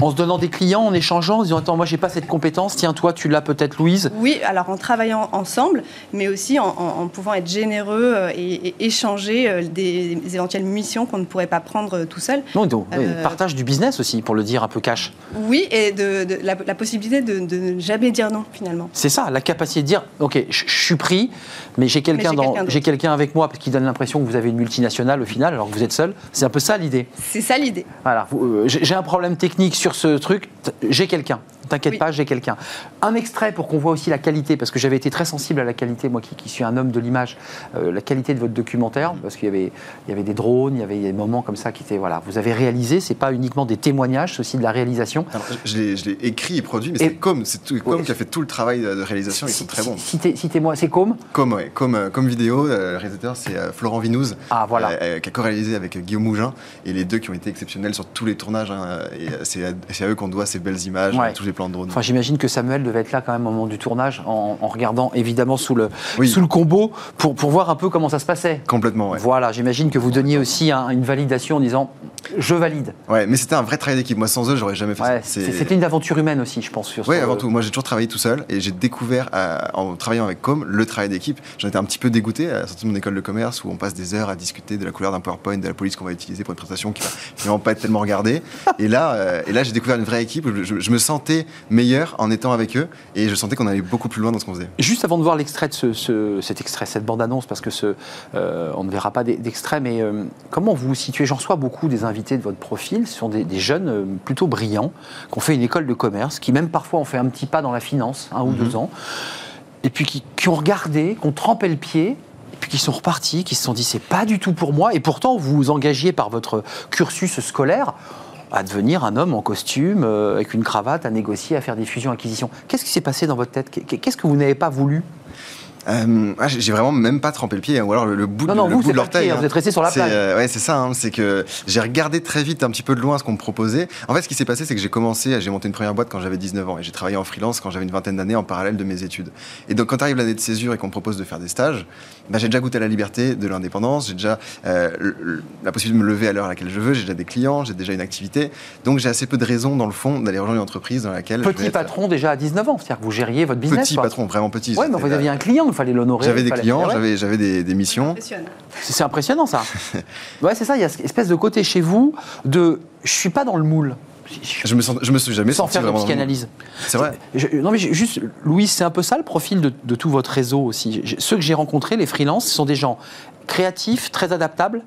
En se donnant des clients, en échangeant, en disant Attends, moi, j'ai pas cette compétence. Tiens, toi, tu l'as peut-être, Louise. Oui, alors en travaillant ensemble, mais aussi en, pouvant être généreux et, échanger des, éventuelles missions qu'on ne pourrait pas prendre tout seul. Non, donc, partage du business aussi, pour le dire un peu cash. Oui, et de, la, possibilité de, ne jamais dire non, finalement. C'est ça, la capacité de dire, OK, je suis pris, mais j'ai quelqu'un j'ai quelqu'un avec moi qui donne l'impression que vous avez une multinationale au final, alors que vous êtes seul. C'est un peu ça l'idée. C'est ça l'idée. Voilà, euh, j'ai un problème technique sur ce truc, j'ai quelqu'un. T'inquiète pas, j'ai quelqu'un. Un extrait pour qu'on voit aussi la qualité, parce que j'avais été très sensible à la qualité, moi qui, suis un homme de l'image, euh, la qualité de votre documentaire, parce qu'il y avait, il y avait des drones, il y avait des moments comme ça qui étaient. Voilà, vous avez réalisé, c'est pas uniquement des témoignages, c'est aussi de la réalisation. je l'ai écrit et produit, mais c'est comme, c'est Com qui a fait tout le travail de réalisation, ils sont très bons. Citez-moi, c'est Com Com, ouais, comme, euh, comme vidéo, euh, le réalisateur c'est Florent Vinouz, ah, voilà. qui a co-réalisé avec Guillaume Mougin, et les deux qui ont été exceptionnels sur tous les tournages, hein, et c'est à, eux qu'on doit ces belles images, tous les plans de. Enfin, j'imagine que Samuel devait être là quand même au moment du tournage, en, regardant évidemment sous le, sous le combo, pour, pour voir un peu comment ça se passait. Complètement, ouais. Voilà, j'imagine que vous donniez aussi une validation en disant je valide. Ouais, mais c'était un vrai travail d'équipe. Moi, sans eux, j'aurais jamais fait ça. C'était une aventure humaine aussi, je pense. Oui, avant tout. Moi, j'ai toujours travaillé tout seul et j'ai découvert, euh, en travaillant avec Com, le travail d'équipe. J'en étais un petit peu dégoûté à la sortie de mon école de commerce où on passe des heures à discuter de la couleur d'un PowerPoint, de la police qu'on va utiliser pour une présentation qui va vraiment pas être tellement regardée. et là, euh, et là j'ai découvert une vraie équipe. Je, je, me sentais meilleur en étant avec eux et je sentais qu'on allait beaucoup plus loin dans ce qu'on faisait. Juste avant de voir l'extrait de ce, cet extrait, cette bande-annonce, parce que ce, euh, on ne verra pas d'extrait, mais comment vous vous situez? J'en reçois beaucoup des invités de votre profil ce sont des, jeunes euh, plutôt brillants, qui ont fait une école de commerce, qui même parfois ont fait un petit pas dans la finance, un ou deux mhm. ans, et puis qui, ont regardé, qui ont trempé le pied, et puis qui sont repartis, qui se sont dit c'est pas du tout pour moi, et pourtant vous vous engagez par votre cursus scolaire à devenir un homme en costume, euh, avec une cravate, à négocier, à faire des fusions-acquisitions. Qu'est-ce qui s'est passé dans votre tête? Qu'est-ce que vous n'avez pas voulu? Euh, ah, j'ai vraiment même pas trempé le pied, hein, ou alors le, bout, non, non, le vous, bout de l'orteil. Hein. Vous êtes resté sur la plage. Euh, ouais, c'est ça. Hein, c'est que j'ai regardé très vite, un petit peu de loin, ce qu'on me proposait. En fait, ce qui s'est passé, c'est que j'ai commencé, j'ai monté une première boîte quand j'avais 19 ans, et j'ai travaillé en freelance quand j'avais une vingtaine d'années en parallèle de mes études. Et donc, quand arrive l'année de césure et qu'on me propose de faire des stages, bah, j'ai déjà goûté à la liberté, de l'indépendance, j'ai déjà euh, la possibilité de me lever à l'heure à laquelle je veux, j'ai déjà des clients, j'ai déjà une activité. Donc, j'ai assez peu de raisons, dans le fond, d'aller rejoindre une entreprise dans laquelle. Petit patron déjà à 19 ans, c'est-à-dire que vous gériez votre business. Petit patron, vraiment petit. Ouais, mais vous aviez un client, il fallait l'honorer clients, j'avais, j'avais des, missions. C'est impressionnant ça. ouais, c'est ça, il y a cette espèce de côté chez vous de je suis pas dans le moule. Je me, sens, je me suis jamais Sans faire de psychanalyse. C'est vrai. non, mais juste, Louis, c'est un peu ça le profil de, de tout votre réseau aussi. Ceux que j'ai rencontrés, les freelances, ce sont des gens créatifs, très adaptables,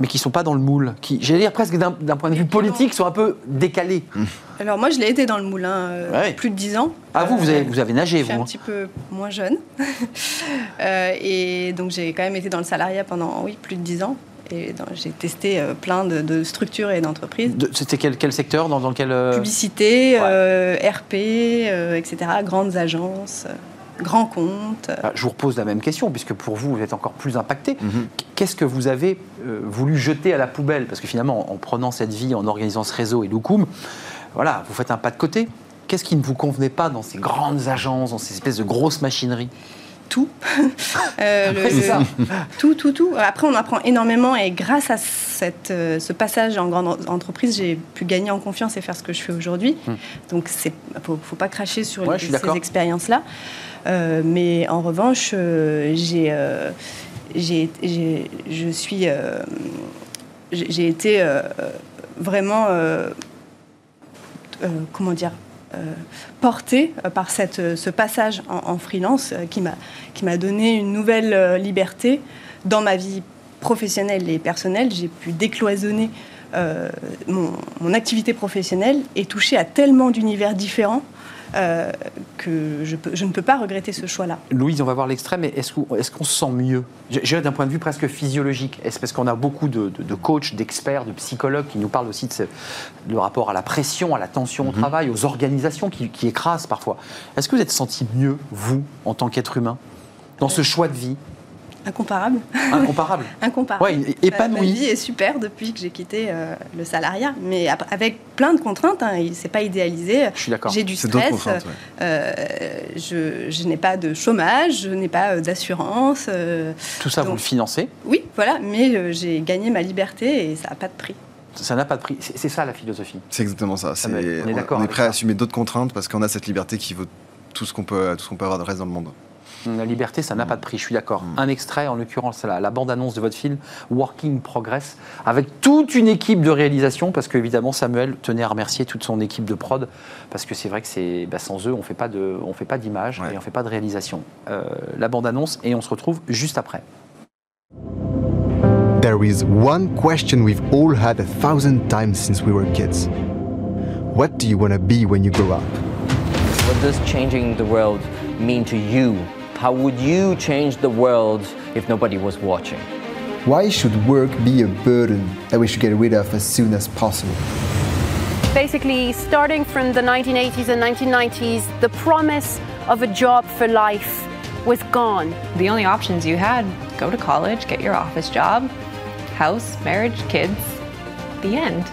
mais qui ne sont pas dans le moule, qui, j'allais dire presque d'un point de vue politique, sont un peu décalés. Alors moi, je l'ai été dans le moulin euh, plus de 10 ans. Ah vous, vous avez, vous avez nagé, vous un hein. petit peu moins jeune. Euh, et donc j'ai quand même été dans le salariat pendant, oui, plus de 10 ans. Et j'ai testé euh, plein de, de structures et d'entreprises. De- C'était quel, quel secteur dans, dans lequel euh, Publicité, ouais. euh, RP, euh, etc. Grandes agences, euh, grands comptes. Ah, Je vous repose la même question, puisque pour vous, vous êtes encore plus impacté. Mhm. Qu'est-ce que vous avez euh, voulu jeter à la poubelle? Parce que finalement, en, en prenant cette vie, en organisant ce réseau et Loukoum, voilà, vous faites un pas de côté. Qu'est-ce qui ne vous convenait pas dans ces grandes agences, dans ces espèces de grosses machineries? Tout. Euh, le-. Tout, tout, tout. Après, on apprend énormément et grâce à cette, euh, ce passage en grande en- entreprise, j'ai pu gagner en confiance et faire ce que je fais aujourd'hui. Donc, il ne faut, faut pas cracher sur Hmm. Ouais, les- ces expériences-là. Euh, mais en revanche, euh, j'ai, euh, j'ai, j'ai- je suis, euh, j'ai j'ai été euh, vraiment, euh, euh, comment dire, portée euh, par cette, euh, ce passage en, freelance euh, qui m'a donné une nouvelle euh, liberté dans ma vie professionnelle et personnelle. J'ai pu décloisonner euh, mon activité professionnelle et toucher à tellement d'univers différents euh, que je, peux- je ne peux pas regretter ce choix-là. Louise, on va voir l'extrait, mais est-ce qu'on est se sent mieux? Dirais d'un point de vue presque physiologique. Est-ce parce qu'on a beaucoup de, de- de coachs, d'experts, de psychologues qui nous parlent aussi de ce, le rapport à la pression, à la tension au travail, aux organisations qui, qui écrasent parfois? Est-ce que vous êtes senti mieux, vous, en tant qu'être humain, dans ce choix de vie? Incomparable. incomparable Incomparable. Ouais, Ma- épanoui. Ma vie est super depuis que j'ai quitté euh, le salariat, mais avec plein de contraintes. Hein, il- c'est pas idéalisé. Je suis d'accord. J'ai du C'est d'autres stress. contraintes, ouais. euh, je, je n'ai pas de chômage, je n'ai pas euh, d'assurance. euh, Tout ça, vous Donc- le financez? Oui, voilà, mais euh, j'ai gagné ma liberté et ça n'a pas de prix. Ça n'a pas de prix. C'est ça la philosophie. C'est exactement ça. C'est- Samuel, on est on, d'accord on est prêt à assumer d'autres contraintes parce qu'on a cette liberté qui vaut tout ce qu'on peut, tout ce qu'on peut avoir de reste dans le monde. La liberté, ça n'a pas de prix, je suis d'accord. Un extrait, en l'occurrence, la, la bande-annonce de votre film, Working Progress, avec toute une équipe de réalisation, parce qu'évidemment, Samuel tenait à remercier toute son équipe de prod, parce que c'est vrai que c'est bah, sans eux, on fait pas de, on fait pas d'image Ouais. et on fait pas de réalisation. Euh, la bande-annonce, et on se retrouve juste après. There is one question we've all had a thousand times since we were kids. What do you want to be when you grow up? What does changing the world mean to you? How would you change the world if nobody was watching? Why should work be a burden that we should get rid of as soon as possible? Basically, starting from the 1980s and 1990s, the promise of a job for life was gone. The only options you had go to college, get your office job, house, marriage, kids. The end.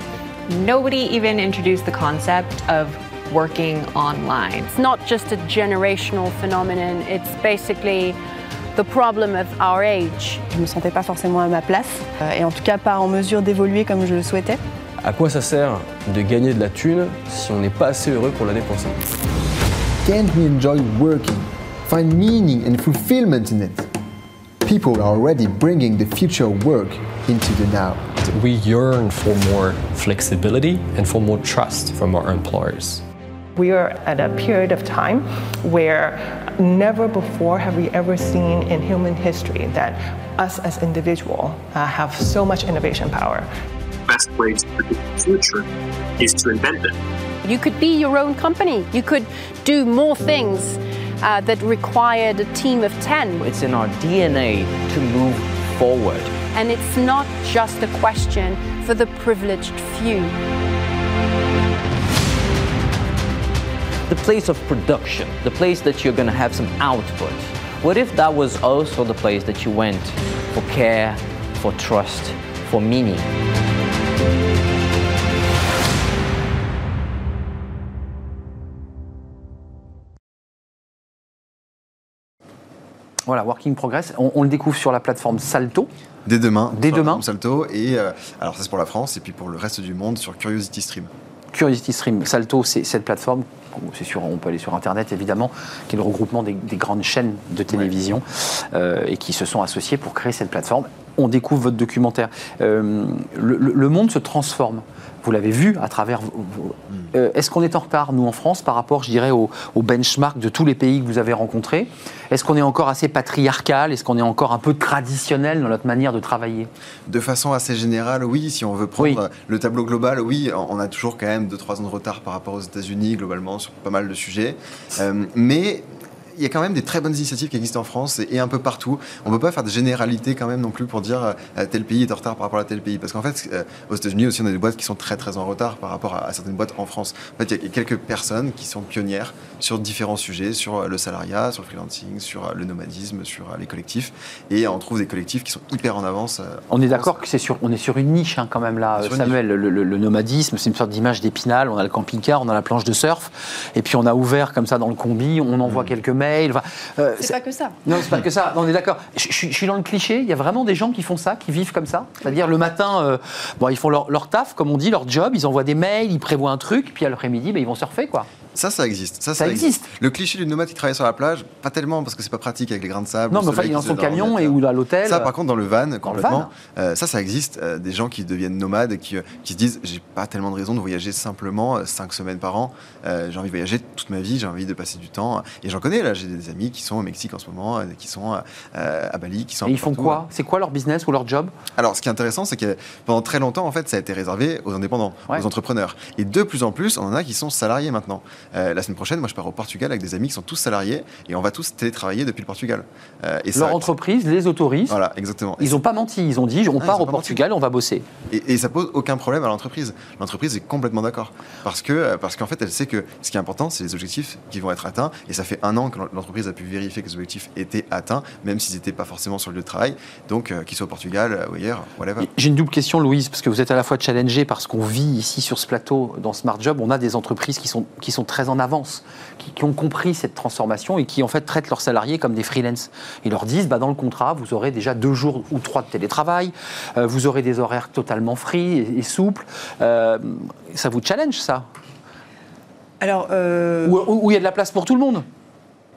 Nobody even introduced the concept of working online. It's not just a generational phenomenon, it's basically the problem of our age. Je ne me sentais pas forcément à ma place, euh, et en tout cas pas en mesure d'évoluer comme je le souhaitais. À quoi ça sert de gagner de la thune si on n'est pas assez heureux pour la dépenser Can't we enjoy working, find meaning and fulfillment in it? People are already bringing the future of work into the now. We yearn for more flexibility and for more trust from our employers. We are at a period of time where never before have we ever seen in human history that us as individuals uh, have so much innovation power. best way to predict the future is to invent it. You could be your own company, you could do more things uh, that required a team of 10. It's in our DNA to move forward. And it's not just a question for the privileged few. The place of production, the place that you're going to have some output. What if that was also the place that you went for care, for trust, for meaning? Voilà, Working Progress, on, on le découvre sur la plateforme Salto. Dès demain. Dès demain. Salto. Et euh, alors, ça c'est pour la France. Et puis pour le reste du monde, sur Curiosity Stream. Curiosity Stream, Salto, c'est cette plateforme, c'est sûr, on peut aller sur Internet évidemment, qui est le regroupement des, des grandes chaînes de télévision euh, et qui se sont associées pour créer cette plateforme. On découvre votre documentaire. Euh, le monde se transforme. Vous l'avez vu à travers. Euh, Est-ce qu'on est en retard, nous, en France, par rapport, je dirais, au, au benchmark de tous les pays que vous avez rencontrés? Est-ce qu'on est encore assez patriarcal? Est-ce qu'on est encore un peu traditionnel dans notre manière de travailler? De façon assez générale, oui, si on veut prendre Oui. le tableau global, oui, on on a toujours quand même 2-3 ans de retard par rapport aux États-Unis, globalement, sur pas mal de sujets. Euh, mais il y a quand même des très bonnes initiatives qui existent en France et, et un peu partout. On ne peut pas faire de généralité quand même non plus pour dire euh, tel pays est en retard par rapport à tel pays. Parce qu'en fait, euh, aux États-Unis aussi, on a des boîtes qui sont très très en retard par rapport à, à certaines boîtes en France. En fait, il y a quelques personnes qui sont pionnières sur différents sujets, sur euh, le salariat, sur le freelancing, sur le nomadisme, sur les collectifs. Et on trouve des collectifs qui sont hyper en avance. euh, On est d'accord que c'est sur, on est sur une niche hein, quand même là, Samuel. Le, le- le nomadisme, c'est une sorte d'image d'épinal. On a le camping-car, on a la planche de surf, et puis on a ouvert comme ça dans le combi, on envoie quelques mails. Enfin, euh, C'est pas que ça. Non, c'est pas que ça. On est d'accord. Je, je suis- je suis dans le cliché. Il y a vraiment des gens qui font ça, qui vivent comme ça. C'est-à-dire le matin, euh, bon, ils font leur, leur taf, comme on dit, leur job. Ils envoient des mails, ils prévoient un truc, puis à l'après-midi, ben, ils vont surfer, quoi. Ça, ça existe. Ça, Ça existe. Le cliché du nomade qui travaille sur la plage, pas tellement parce que c'est pas pratique avec les grains de sable. Non, mais enfin, il est dans son camion et ou à l'hôtel. Ça, par contre, dans le van, Dans le complètement, van. euh, ça, ça existe. euh, des gens qui deviennent nomades, qui, euh, qui se disent j'ai pas tellement de raison de voyager simplement euh, cinq semaines par an. J'ai envie de voyager toute ma vie, j'ai envie de passer du temps. Et j'en connais là, j'ai des amis qui sont au Mexique en ce moment, qui sont à Bali, qui sont. Et ils font quoi C'est quoi leur business ou leur job? Alors, ce qui est intéressant, c'est que pendant très longtemps, en fait, ça a été réservé aux indépendants, aux entrepreneurs. Et de plus en plus, on en a qui sont salariés maintenant. Euh, la semaine prochaine, moi, je pars au Portugal avec des amis qui sont tous salariés et on va tous télétravailler depuis le Portugal. Euh, et Leur ça- entreprise les autorise. Voilà, exactement. Ils n'ont pas menti. Ils ont dit on Ah, part au Portugal, on va bosser. Et, et ça pose aucun problème à l'entreprise. L'entreprise est complètement d'accord. Parce que euh, parce qu'en fait, elle sait que ce qui est important, c'est les objectifs qui vont être atteints. Et ça fait un an que l'entreprise a pu vérifier que les objectifs étaient atteints, même s'ils n'étaient pas forcément sur le lieu de travail. Donc, euh, qu'ils soient au Portugal ou ailleurs, whatever. J'ai une double question, Louise, parce que vous êtes à la fois challengée parce qu'on vit ici sur ce plateau, dans Smart Job, on a des entreprises qui sont, qui sont très en avance, qui, qui ont compris cette transformation et qui en fait traitent leurs salariés comme des freelance. Ils leur disent, bah, dans le contrat, vous aurez déjà deux jours ou trois de télétravail, euh, vous aurez des horaires totalement free et, et souples. Euh, ça vous challenge, ça? Alors, euh, où il y a de la place pour tout le monde?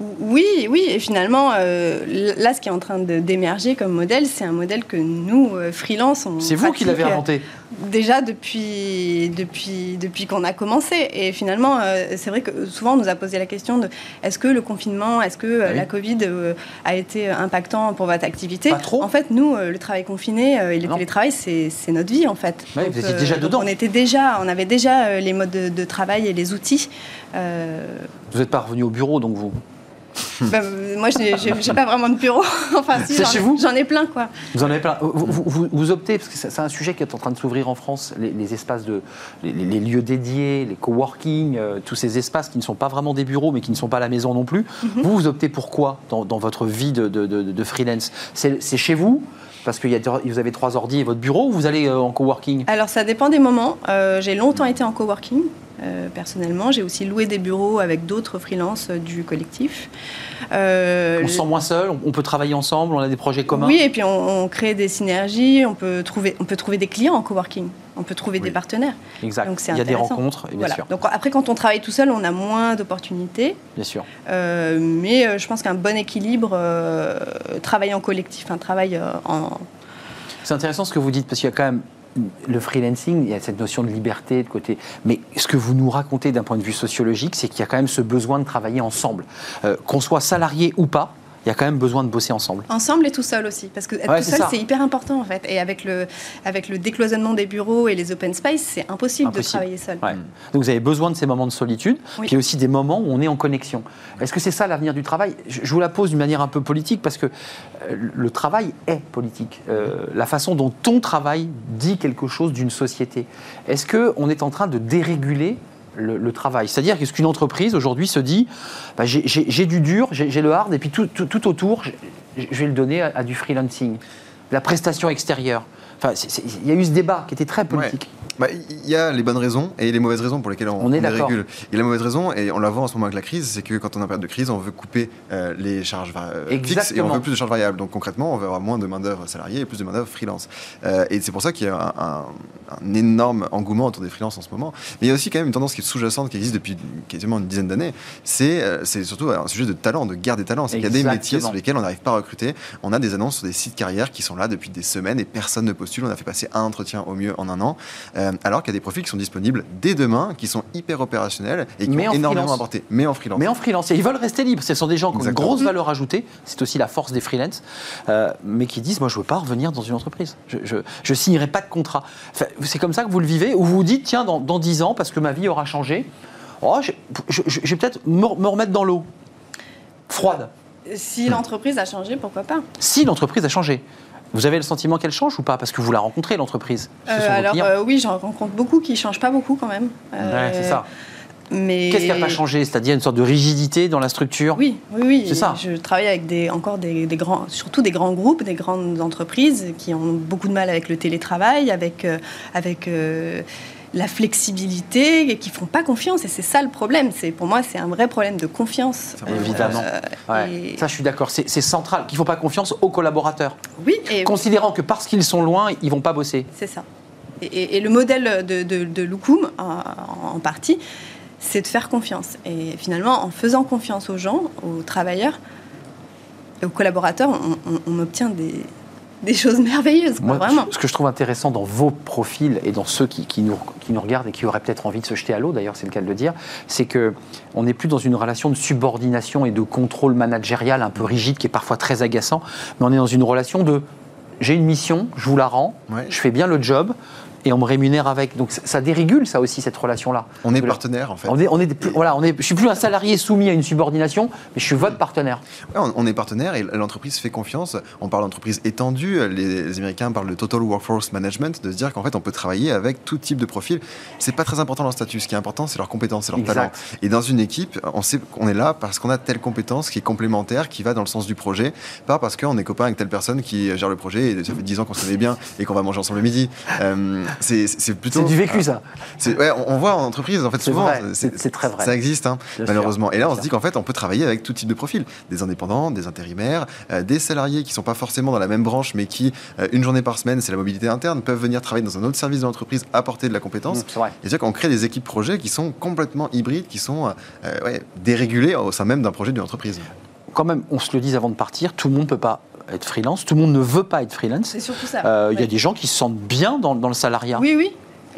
Oui, oui, et finalement, euh, là, ce qui est en train d'émerger comme modèle, c'est un modèle que nous, euh, freelance, on C'est vous qui l'avez euh, inventé. Déjà depuis, depuis, depuis qu'on a commencé. Et finalement, euh, c'est vrai que souvent on nous a posé la question de est-ce que le confinement, est-ce que Ah oui. la Covid a été impactant pour votre activité? Pas trop. En fait, nous, le travail confiné et le Non. télétravail, c'est c'est notre vie en fait. Ouais, vous étiez déjà dedans. On, était déjà, on avait déjà les modes de, de travail et les outils. Euh, Vous n'êtes pas revenu au bureau, donc vous bah, euh, moi, j'ai j'ai- j'ai pas vraiment de bureau. enfin, si, C'est j'en chez ai- vous J'en ai plein, quoi. Vous en avez plein. Vous, vous- vous- optez, parce que c'est un sujet qui est en train de s'ouvrir en France, les, les espaces de. Les, les lieux dédiés, les coworking, euh, tous ces espaces qui ne sont pas vraiment des bureaux, mais qui ne sont pas la maison non plus. Mhm. Vous, vous optez pour quoi dans, dans votre vie de, de- de- de freelance? C'est chez vous parce que vous avez trois ordi et votre bureau, ou vous allez euh, en coworking? Alors, ça dépend des moments. Euh, j'ai longtemps été en coworking, euh, personnellement. J'ai aussi loué des bureaux avec d'autres freelances du collectif. Euh, On se sent moins seul, on, peut travailler ensemble, on a des projets communs Oui, et puis on, on crée des synergies, on peut, trouver, on peut trouver des clients en coworking, on peut trouver des partenaires. Exact. Donc Il y a des rencontres, et bien Voilà. sûr. Donc après, quand on travaille tout seul, on a moins d'opportunités. Bien sûr. Euh, mais je pense qu'un bon équilibre, travail en collectif, un travail en, C'est intéressant ce que vous dites, parce qu'il y a quand même le freelancing, il y a cette notion de liberté de côté. Mais ce que vous nous racontez d'un point de vue sociologique, c'est qu'il y a quand même ce besoin de travailler ensemble. Euh, Qu'on soit salarié ou pas, il y a quand même besoin de bosser ensemble. Ensemble et tout seul aussi, parce que être Ouais, tout seul c'est hyper important en fait. Et avec le, avec le décloisonnement des bureaux et les open space, c'est impossible, de travailler seul. Ouais. Donc vous avez besoin de ces moments de solitude, Oui. puis aussi des moments où on est en connexion. Est-ce que c'est ça l'avenir du travail? Je, je vous la pose d'une manière un peu politique, parce que euh, le travail est politique. Euh, la façon dont ton travail dit quelque chose d'une société. Est-ce qu'on est en train de déréguler le, travail C'est-à-dire qu'est-ce qu'une entreprise aujourd'hui se dit bah, j'ai- du dur, j'ai le hard, et puis tout, tout- autour, je vais le donner à, du freelancing, la prestation extérieure. Il y a eu ce débat qui était très politique. Il y a les bonnes raisons et les mauvaises raisons pour lesquelles on, On est les d'accord. régule. Et la mauvaise raison, et on la voit en ce moment avec la crise, c'est que quand on est en période de crise, on veut couper euh, les charges euh, fixes et on veut plus de charges variables. Donc concrètement, on veut avoir moins de main-d'œuvre salariée et plus de main-d'œuvre freelance. Euh, et c'est pour ça qu'il y a un, un- un énorme engouement autour des freelances en ce moment. Mais il y a aussi quand même une tendance qui est sous-jacente, qui existe depuis quasiment une dizaine d'années. C'est euh, surtout un sujet de talent, de guerre des talents. C'est qu'il y a des métiers sur lesquels on n'arrive pas à recruter. On a des annonces sur des sites carrières qui sont là depuis des semaines et personne ne postule. On a fait passer un entretien au mieux en un an. Euh, alors qu'il y a des profils qui sont disponibles dès demain, qui sont hyper opérationnels et qui Mais ont en énormément freelance. apporté. Mais en freelance. Mais en freelance. Et ils veulent rester libres. Ce sont des gens qui ont une grosse valeur ajoutée. C'est aussi la force des freelance. euh, mais qui disent Moi, je ne veux pas revenir dans une entreprise. Je ne signerai pas de contrat. Enfin, c'est comme ça que vous le vivez Ou vous vous dites Tiens, dans, dans 10 ans, parce que ma vie aura changé, oh, je, je- je- je vais peut-être me, me remettre dans l'eau. froide. Si l'entreprise a changé, pourquoi pas? Si l'entreprise a changé. Vous avez le sentiment qu'elle change ou pas? Parce que vous la rencontrez, l'entreprise. Euh, Alors euh, oui, j'en rencontre beaucoup qui changent pas beaucoup quand même. Euh, Ouais, c'est ça. Mais Qu'est-ce qui n'a pas changé? C'est-à-dire une sorte de rigidité dans la structure? Oui, oui, oui. C'est ça. Je travaille avec des, encore des, des grands, surtout des grands groupes, des grandes entreprises qui ont beaucoup de mal avec le télétravail, avec, euh, avec la flexibilité, et qui font pas confiance. Et c'est ça le problème. C'est pour moi, c'est un vrai problème de confiance. Évidemment. Euh, Ouais. et- Ça, je suis d'accord. C'est central qu'il ne faut pas confiance aux collaborateurs. Oui, et Considérant que parce qu'ils sont loin, ils vont pas bosser. c'est ça. Et, le modèle de, de, de Loukoum, en, en partie, c'est de faire confiance. Et finalement, en faisant confiance aux gens, aux travailleurs, aux collaborateurs, on, on- on obtient des, des choses merveilleuses, quoi, Moi, vraiment. ce que je trouve intéressant dans vos profils et dans ceux qui, qui nous, qui nous regardent et qui auraient peut-être envie de se jeter à l'eau, d'ailleurs, c'est le cas de le dire, c'est que on n'est plus dans une relation de subordination et de contrôle managérial un peu rigide qui est parfois très agaçant, mais on est dans une relation de j'ai une mission, je vous la rends, je fais bien le job. Et on me rémunère avec. Donc ça- dérégule, ça aussi, cette relation-là. On est partenaire, en fait. On est, on est plus- voilà, on est, je suis plus un salarié soumis à une subordination, mais je suis votre partenaire. Ouais, on, on est partenaire et l'entreprise fait confiance. On parle d'entreprise étendue. Les, les Américains parlent de total workforce management, de se dire qu'en fait on peut travailler avec tout type de profil. C'est pas très important leur statut. Ce qui est important, c'est leurs compétences et leur Exact. talent. Et dans une équipe, on sait qu'on est là parce qu'on a telle compétence qui est complémentaire, qui va dans le sens du projet, pas parce qu'on est copain avec telle personne qui gère le projet et ça fait 10 ans qu'on se connaît bien et qu'on va manger ensemble le midi. Euh, c'est c'est plutôt. C'est du vécu, ça. Ouais, on, on voit en entreprise, en fait, C'est souvent, vrai, c'est très vrai. Ça existe, hein, sûr. malheureusement. Et là, on se dit qu'en fait, on peut travailler avec tout type de profils. Des indépendants, des intérimaires, euh, des salariés qui sont pas forcément dans la même branche, mais qui, euh, une journée par semaine, c'est la mobilité interne, peuvent venir travailler dans un autre service de l'entreprise, apporter de la compétence. Mmh, c'est vrai. Et c'est-à-dire qu'on crée des équipes projets qui sont complètement hybrides, qui sont euh, ouais, dérégulées au sein même d'un projet d'une entreprise. Quand même, on se le dise avant de partir, tout le monde ne peut pas être freelance, tout le monde ne veut pas être freelance. C'est surtout ça. Euh, Il y a des gens qui se sentent bien dans, dans le salariat. Oui, oui.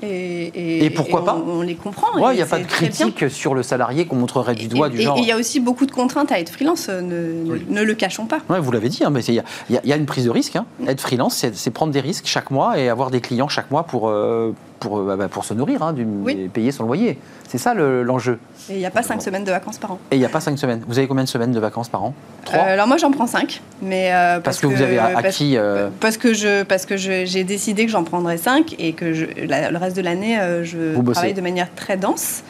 Et, et- Et pourquoi pas On les comprend. Ouais, il n'y a pas de critique sur le salarié qu'on montrerait du doigt du genre. Il y a aussi beaucoup de contraintes à être freelance, euh, ne, le cachons pas. Ouais, vous l'avez dit, hein, mais il y, a- y y une prise de risque. hein. Être freelance, c'est prendre des risques chaque mois et avoir des clients chaque mois pour, euh, pour, euh, bah, pour se nourrir, hein, et payer son loyer. C'est ça le- l'enjeu. Et il n'y a pas cinq semaines de vacances par an. et il n'y a pas cinq semaines. Vous avez combien de semaines de vacances par an? Euh, alors moi j'en prends 5, mais euh, Parce que vous avez acquis, parce que je parce que j'ai décidé que j'en prendrais 5 et que je, la- le reste de l'année euh, je Vous bossez. travaille de manière très dense.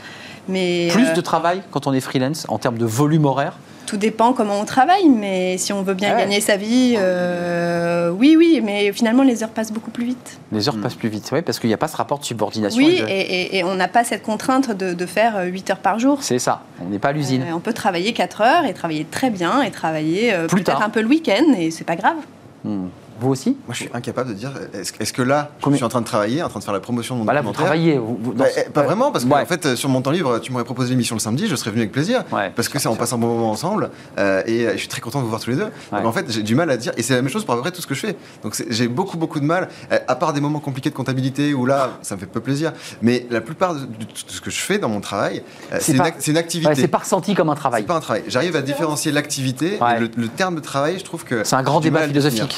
Mais Plus euh, de travail quand on est freelance en termes de volume horaire tout dépend comment on travaille, mais si on veut bien Ouais. gagner sa vie, euh, oui oui, mais finalement les heures passent beaucoup plus vite. Les heures passent plus vite, ouais, parce qu'il n'y a pas ce rapport de subordination. Oui, et de- et, et- et on n'a pas cette contrainte de, de faire 8 heures par jour. C'est ça, on n'est pas à l'usine. Euh, on peut travailler 4 heures et travailler très bien et travailler euh, Plus peut-être tard. un peu le week-end et c'est pas grave. Hmm. Vous aussi Moi, je suis incapable de dire est-ce que là, je suis en train de travailler, en train de faire la promotion de mon Bah là, vous documentaire travaillez. vous- vous- dans Bah, eh, pas ouais. vraiment, parce que Ouais. en fait, sur mon temps libre, tu m'aurais proposé l'émission le samedi, je serais venu avec plaisir, parce que c'est on passe un bon moment ensemble, euh, et euh, je suis très content de vous voir tous les deux. Donc en fait, j'ai du mal à dire, et c'est la même chose pour à peu près tout ce que je fais. Donc j'ai beaucoup beaucoup de mal, euh, à part des moments compliqués de comptabilité où là, ça me fait peu plaisir. Mais la plupart de, ce que je fais dans mon travail, c'est une, pas- une activité. ouais, c'est pas ressenti comme un travail. C'est pas un travail. J'arrive à différencier l'activité, et le, le terme de travail, je trouve que C'est un grand débat philosophique.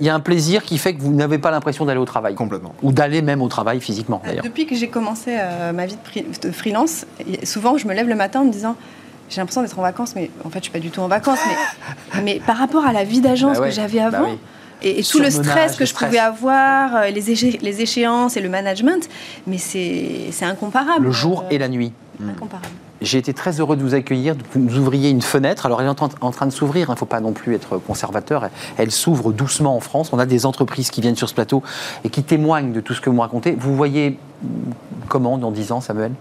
Il y a un plaisir qui fait que vous n'avez pas l'impression d'aller au travail. Complètement. Ou d'aller même au travail physiquement, d'ailleurs. Depuis que j'ai commencé euh, ma vie de, freelance, souvent je me lève le matin en me disant j'ai l'impression d'être en vacances, mais en fait je suis pas du tout en vacances. Mais, mais par rapport à la vie d'agence Bah ouais, que j'avais bah avant, oui. et, et tout le stress que le je stress. pouvais avoir, euh, les, éche- les échéances et le management, mais c'est c'est incomparable. Le jour et la nuit. Incomparable. J'ai été très heureux de vous accueillir, que vous nous ouvriez une fenêtre. Alors, elle est en, train- de s'ouvrir, il ne faut pas non plus être conservateur. Elle, s'ouvre doucement en France. On a des entreprises qui viennent sur ce plateau et qui témoignent de tout ce que vous me racontez. Vous voyez mm, comment dans 10 ans, Samuel?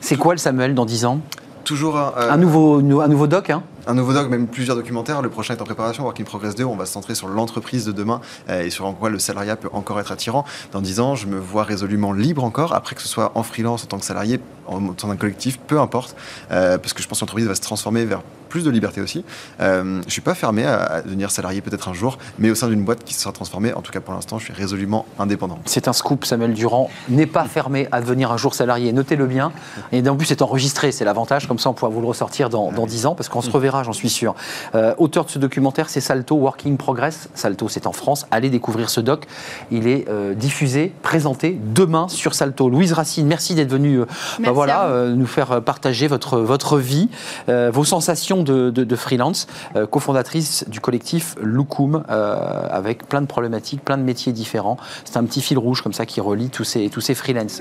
C'est quoi le Samuel dans 10 ans? Toujours un, euh, un, nouveau, un nouveau doc hein? Un nouveau doc, même plusieurs documentaires. Le prochain est en préparation, Work in Progress 2. On va se centrer sur l'entreprise de demain euh, et sur en quoi le salariat peut encore être attirant. Dans 10 ans, je me vois résolument libre encore, après que ce soit en freelance, en tant que salarié, en tant d'un collectif, peu importe, euh, parce que je pense que l'entreprise va se transformer vers plus de liberté aussi. Euh, je suis pas fermé à, devenir salarié peut-être un jour, mais au sein d'une boîte qui sera transformée. En tout cas, pour l'instant, je suis résolument indépendant. C'est un scoop, Samuel Durand n'est pas fermé à devenir un jour salarié. Notez-le bien. Et en plus, c'est enregistré, c'est l'avantage. Comme ça, on pourra vous le ressortir dans, dans 10 ans, parce qu'on se reverra verra, j'en suis sûr. Euh, auteur de ce documentaire, c'est Salto Working Progress. Salto, c'est en France. Allez découvrir ce doc. Il est euh, diffusé, présenté demain sur Salto. Louise Racine, merci d'être venue euh, bah voilà, nous faire partager votre, votre vie, vos sensations de, de- de freelance, cofondatrice du collectif Loukoum, euh, avec plein de problématiques, plein de métiers différents. C'est un petit fil rouge comme ça qui relie tous ces, tous ces freelances.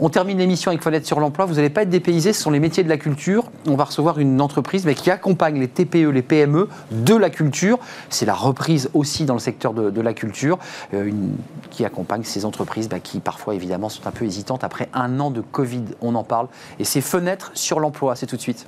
On termine l'émission avec Fenêtre sur l'emploi. Vous n'allez pas être dépaysé, ce sont les métiers de la culture. On va recevoir une entreprise mais qui accompagne les TPE, les PME de la culture. C'est la reprise aussi dans le secteur de, la culture, euh, qui accompagne ces entreprises bah, qui parfois évidemment sont un peu hésitantes après un an de Covid. On en parle. Et c'est Fenêtre sur l'emploi. C'est tout de suite.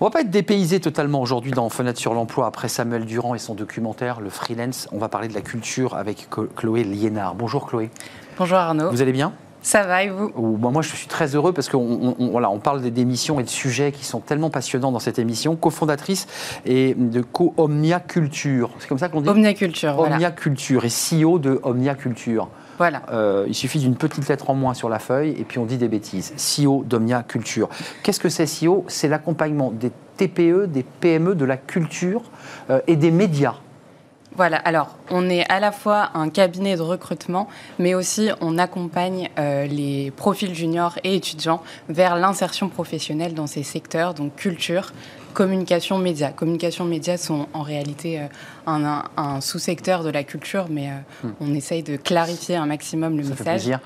On va pas être dépaysé totalement aujourd'hui dans Fenêtre sur l'emploi après Samuel Durand et son documentaire Le Freelance. On va parler de la culture avec Chloé Liénard. Bonjour Chloé. Bonjour Arnaud. Vous allez bien? Ça va et vous? Ou- bon, Moi, je suis très heureux parce qu'on on- on- voilà, on parle d'émissions et de sujets qui sont tellement passionnants dans cette émission. Co-fondatrice et de Co-Omnia Culture. C'est comme ça qu'on dit? Omnia Culture, voilà. Omnia Culture et CEO de Omnia Culture. Voilà. Euh, il suffit d'une petite lettre en moins sur la feuille et puis on dit des bêtises. CEO d'Omnia Culture. Qu'est-ce que c'est CEO C'est l'accompagnement des TPE, des PME, de la culture euh, et des médias. Voilà, alors on est à la fois un cabinet de recrutement, mais aussi on accompagne euh, les profils juniors et étudiants vers l'insertion professionnelle dans ces secteurs, donc culture, communication, médias. Communication, médias sont en réalité euh, un, un- un sous-secteur de la culture, mais euh, Hmm. on essaye de clarifier un maximum le Ça fait message. plaisir.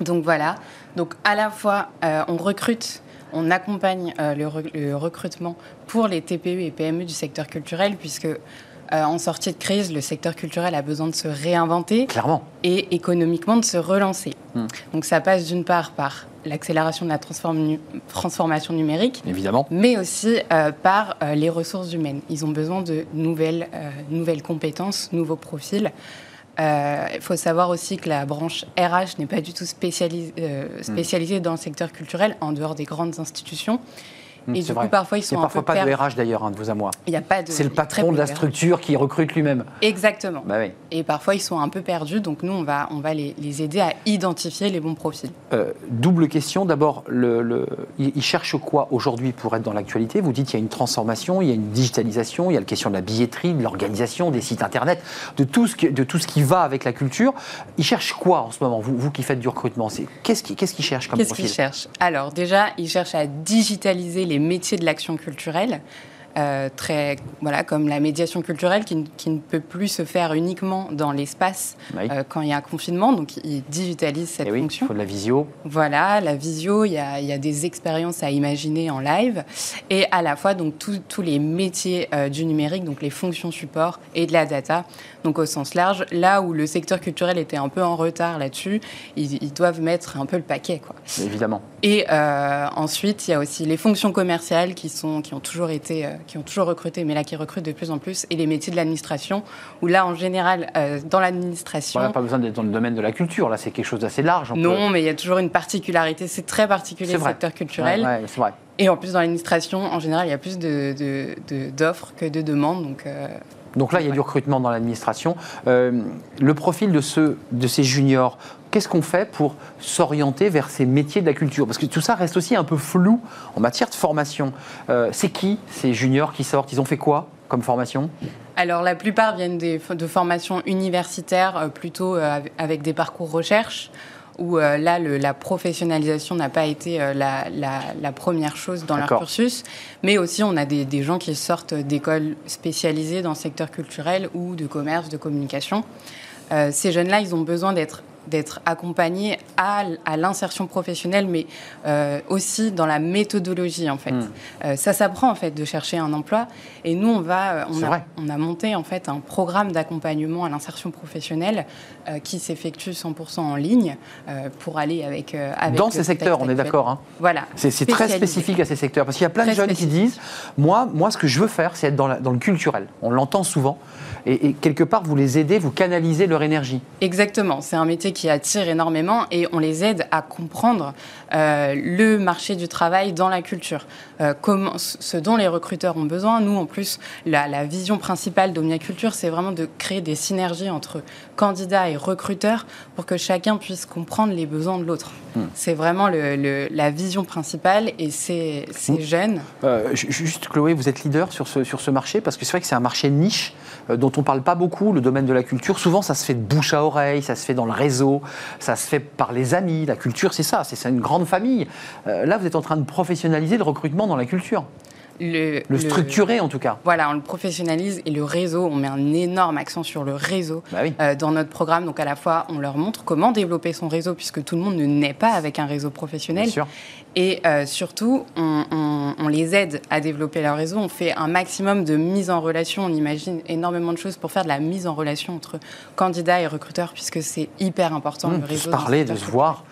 Donc voilà. Donc à la fois, euh, on recrute, on accompagne euh, le, re- le recrutement pour les TPE et PME du secteur culturel, puisque euh, en sortie de crise, le secteur culturel a besoin de se réinventer. Clairement. Et économiquement de se relancer. Hmm. Donc ça passe d'une part par l'accélération de la transform- transformation numérique, Évidemment. mais aussi euh, par euh, les ressources humaines. Ils ont besoin de nouvelles, nouvelles compétences, nouveaux profils. Il faut savoir aussi que la branche RH n'est pas du tout spécialis- Hmm. spécialisée dans le secteur culturel, en dehors des grandes institutions. Hum, Et du coup, parfois, ils Il sont n'y a un parfois peu pas de. RH d'ailleurs, hein, de vous à moi. Il n'y a pas de. C'est le il patron de la structure qui recrute lui-même. Exactement. Bah oui. Et parfois, ils sont un peu perdus, donc nous, on va, on va les, les aider à identifier les bons profils. Euh, double question. D'abord, le, le- il il cherche quoi aujourd'hui pour être dans l'actualité? Vous dites qu'il y a une transformation, il y a une digitalisation, il y a la question de la billetterie, de l'organisation, des sites internet, de tout ce qui, de tout ce qui va avec la culture. Il cherche quoi en ce moment? Vous, vous qui faites du recrutement, qu'est-ce qu'il qu'est-ce qu'il cherche comme Qu'est-ce qu'ils cherchent? Alors déjà, ils cherchent à digitaliser les métiers de l'action culturelle. Euh, très, voilà, comme la médiation culturelle qui, ne- qui ne peut plus se faire uniquement dans l'espace Oui. euh, quand il y a un confinement. Donc, ils digitalisent cette Eh oui, fonction. il faut de la visio. Voilà, la visio, il y a, il y a des expériences à imaginer en live et à la fois donc tous tous les métiers euh, du numérique, donc les fonctions support et de la data, donc au sens large. Là où le secteur culturel était un peu en retard là-dessus, ils, ils doivent mettre un peu le paquet, quoi. Évidemment. Et ensuite, il y a aussi les fonctions commerciales qui, sont, qui, ont toujours été, qui ont toujours recruté, mais là qui recrutent de plus en plus, et les métiers de l'administration, où là, en général, euh, dans l'administration... Voilà, pas besoin d'être dans le domaine de la culture. Là, c'est quelque chose d'assez large. on peut- Non, mais il y a toujours une particularité. C'est très particulier le secteur culturel. Ouais, ouais, c'est vrai. Et en plus, dans l'administration, en général, il y a plus de- de- de- d'offres que de demandes. Donc, euh, Donc là, il y a du recrutement dans l'administration. Euh, le profil de, ceux, de ces juniors, qu'est-ce qu'on fait pour s'orienter vers ces métiers de la culture? Parce que tout ça reste aussi un peu flou en matière de formation. Euh, c'est qui ces juniors qui sortent? Ils ont fait quoi comme formation? Alors, la plupart viennent des, de formations universitaires, euh, plutôt avec des parcours recherche, où euh, là, le- la professionnalisation n'a pas été euh, la, la- la première chose dans leur cursus. Mais aussi, on a des, des gens qui sortent d'écoles spécialisées dans le secteur culturel ou de commerce, de communication. Euh, ces jeunes-là, ils ont besoin d'être d'être accompagnés à, l'insertion professionnelle, mais euh, aussi dans la méthodologie en fait. Hmm. Euh, ça s'apprend en fait de chercher un emploi, et nous on va, euh, on a, vrai. on a monté en fait un programme d'accompagnement à l'insertion professionnelle euh, qui s'effectue 100% en ligne pour aller avec, avec Dans ces secteurs, on est d'accord. hein Voilà. C'est très spécifique à ces secteurs. Parce qu'il y a plein de jeunes qui disent moi, moi, ce que je veux faire, c'est être dans, la- dans le culturel. On l'entend souvent. Et, et quelque part, vous les aidez, vous canalisez leur énergie. Exactement, c'est un métier qui attirent énormément et on les aide à comprendre euh, le marché du travail dans la culture. Euh, comment, ce dont les recruteurs ont besoin. Nous, en plus, la, la vision principale d'Omnia Culture, c'est vraiment de créer des synergies entre candidats et recruteurs pour que chacun puisse comprendre les besoins de l'autre. Hmm. C'est vraiment le- le- la vision principale et c'est c'est jeune. Euh, ju- juste, Chloé, vous êtes leader sur ce, sur ce marché parce que c'est vrai que c'est un marché niche dont on parle pas beaucoup, le domaine de la culture. Souvent, ça se fait de bouche à oreille, ça se fait dans le réseau, ça se fait par les amis. La culture, c'est ça, c'est une grande famille. Euh, là, vous êtes en train de professionnaliser le recrutement dans la culture. Le, Le structurer, en tout cas. Voilà, on le professionnalise et le réseau, on met un énorme accent sur le réseau Bah euh, dans notre programme. Donc à la fois, on leur montre comment développer son réseau puisque tout le monde ne naît pas avec un réseau professionnel. Bien sûr. Et euh, surtout, on, on- on les aide à développer leur réseau. On fait un maximum de mise en relation. On imagine énormément de choses pour faire de la mise en relation entre candidats et recruteurs puisque c'est hyper important Mmh, le de réseau. se dans parler, de se voir.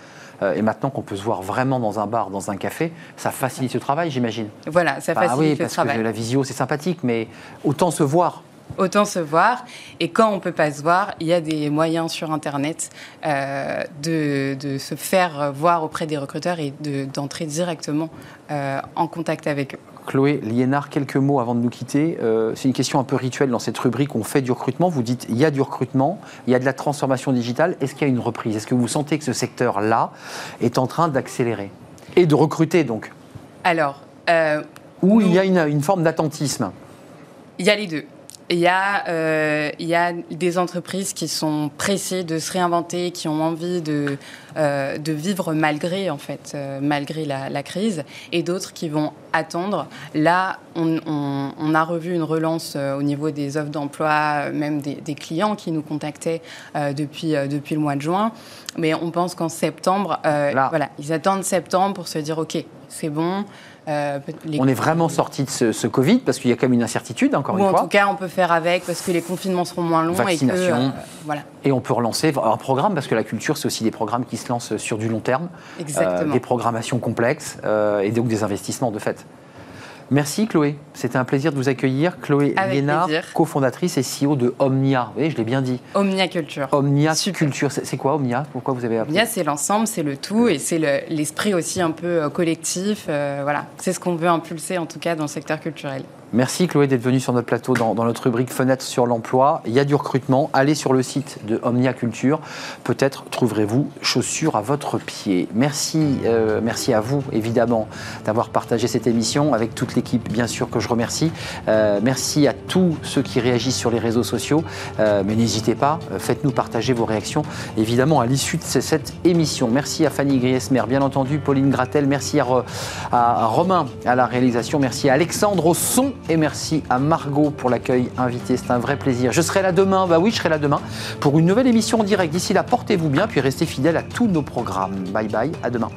Et maintenant qu'on peut se voir vraiment dans un bar, dans un café, ça facilite le travail, j'imagine. Voilà, ça Bah facilite oui, le parce travail. que la visio, c'est sympathique, mais autant se voir. Autant se voir. Et quand on peut pas se voir, il y a des moyens sur Internet euh, de, de se faire voir auprès des recruteurs et de- d'entrer directement euh, en contact avec eux. Chloé Liénard, quelques mots avant de nous quitter. Euh, c'est une question un peu rituelle dans cette rubrique. On fait du recrutement. Vous dites il y a du recrutement, il y a de la transformation digitale. Est-ce qu'il y a une reprise? Est-ce que vous sentez que ce secteur-là est en train d'accélérer? Et de recruter donc? Alors, euh, Ou il y a une, une forme d'attentisme? Il y a les deux. Il y, a, euh, il y a des entreprises qui sont pressées de se réinventer, qui ont envie de, euh, de vivre malgré, en fait, euh, malgré la, la crise, et d'autres qui vont attendre. Là, on, on- on a revu une relance au niveau des offres d'emploi, même des, des clients qui nous contactaient depuis, depuis le mois de juin. Mais on pense qu'en septembre, voilà, ils attendent septembre pour se dire, OK, c'est bon. Euh, les- On est vraiment sorti de ce, ce Covid parce qu'il y a quand même une incertitude, encore ou une en fois. tout cas, on peut faire avec parce que les confinements seront moins longs Vaccination. et que euh, voilà. Et on peut relancer un programme, parce que la culture, c'est aussi des programmes qui se lancent sur du long terme. Exactement. Euh, des programmations complexes et donc des investissements de fait. Merci Chloé, c'était un plaisir de vous accueillir. Chloé Avec plaisir. cofondatrice et CEO de Omnia. Vous voyez, je l'ai bien dit. Omnia Culture. Omnia Culture, c'est quoi Omnia? Pourquoi vous avez appelé? Omnia, c'est l'ensemble, c'est le tout et c'est le- l'esprit aussi un peu euh, collectif. euh, voilà, c'est ce qu'on veut impulser en tout cas dans le secteur culturel. Merci Chloé d'être venue sur notre plateau dans, notre rubrique Fenêtre sur l'emploi. Il y a du recrutement. Allez sur le site de Omnia Culture. Peut-être trouverez-vous chaussures à votre pied. Merci, euh, merci à vous évidemment d'avoir partagé cette émission avec toute l'équipe, bien sûr que je remercie. Euh, merci à tous ceux qui réagissent sur les réseaux sociaux. Euh, mais n'hésitez pas, faites-nous partager vos réactions évidemment à l'issue de ce- cette émission. Merci à Fanny Griesmer, bien entendu, Pauline Gratel. Merci à, à Romain à la réalisation. Merci à Alexandre au son et merci à Margot pour l'accueil invité. C'est un vrai plaisir. Je serai là demain, bah oui, je serai là demain pour une nouvelle émission en direct. D'ici là, portez-vous bien, puis restez fidèles à tous nos programmes. Bye bye, à demain.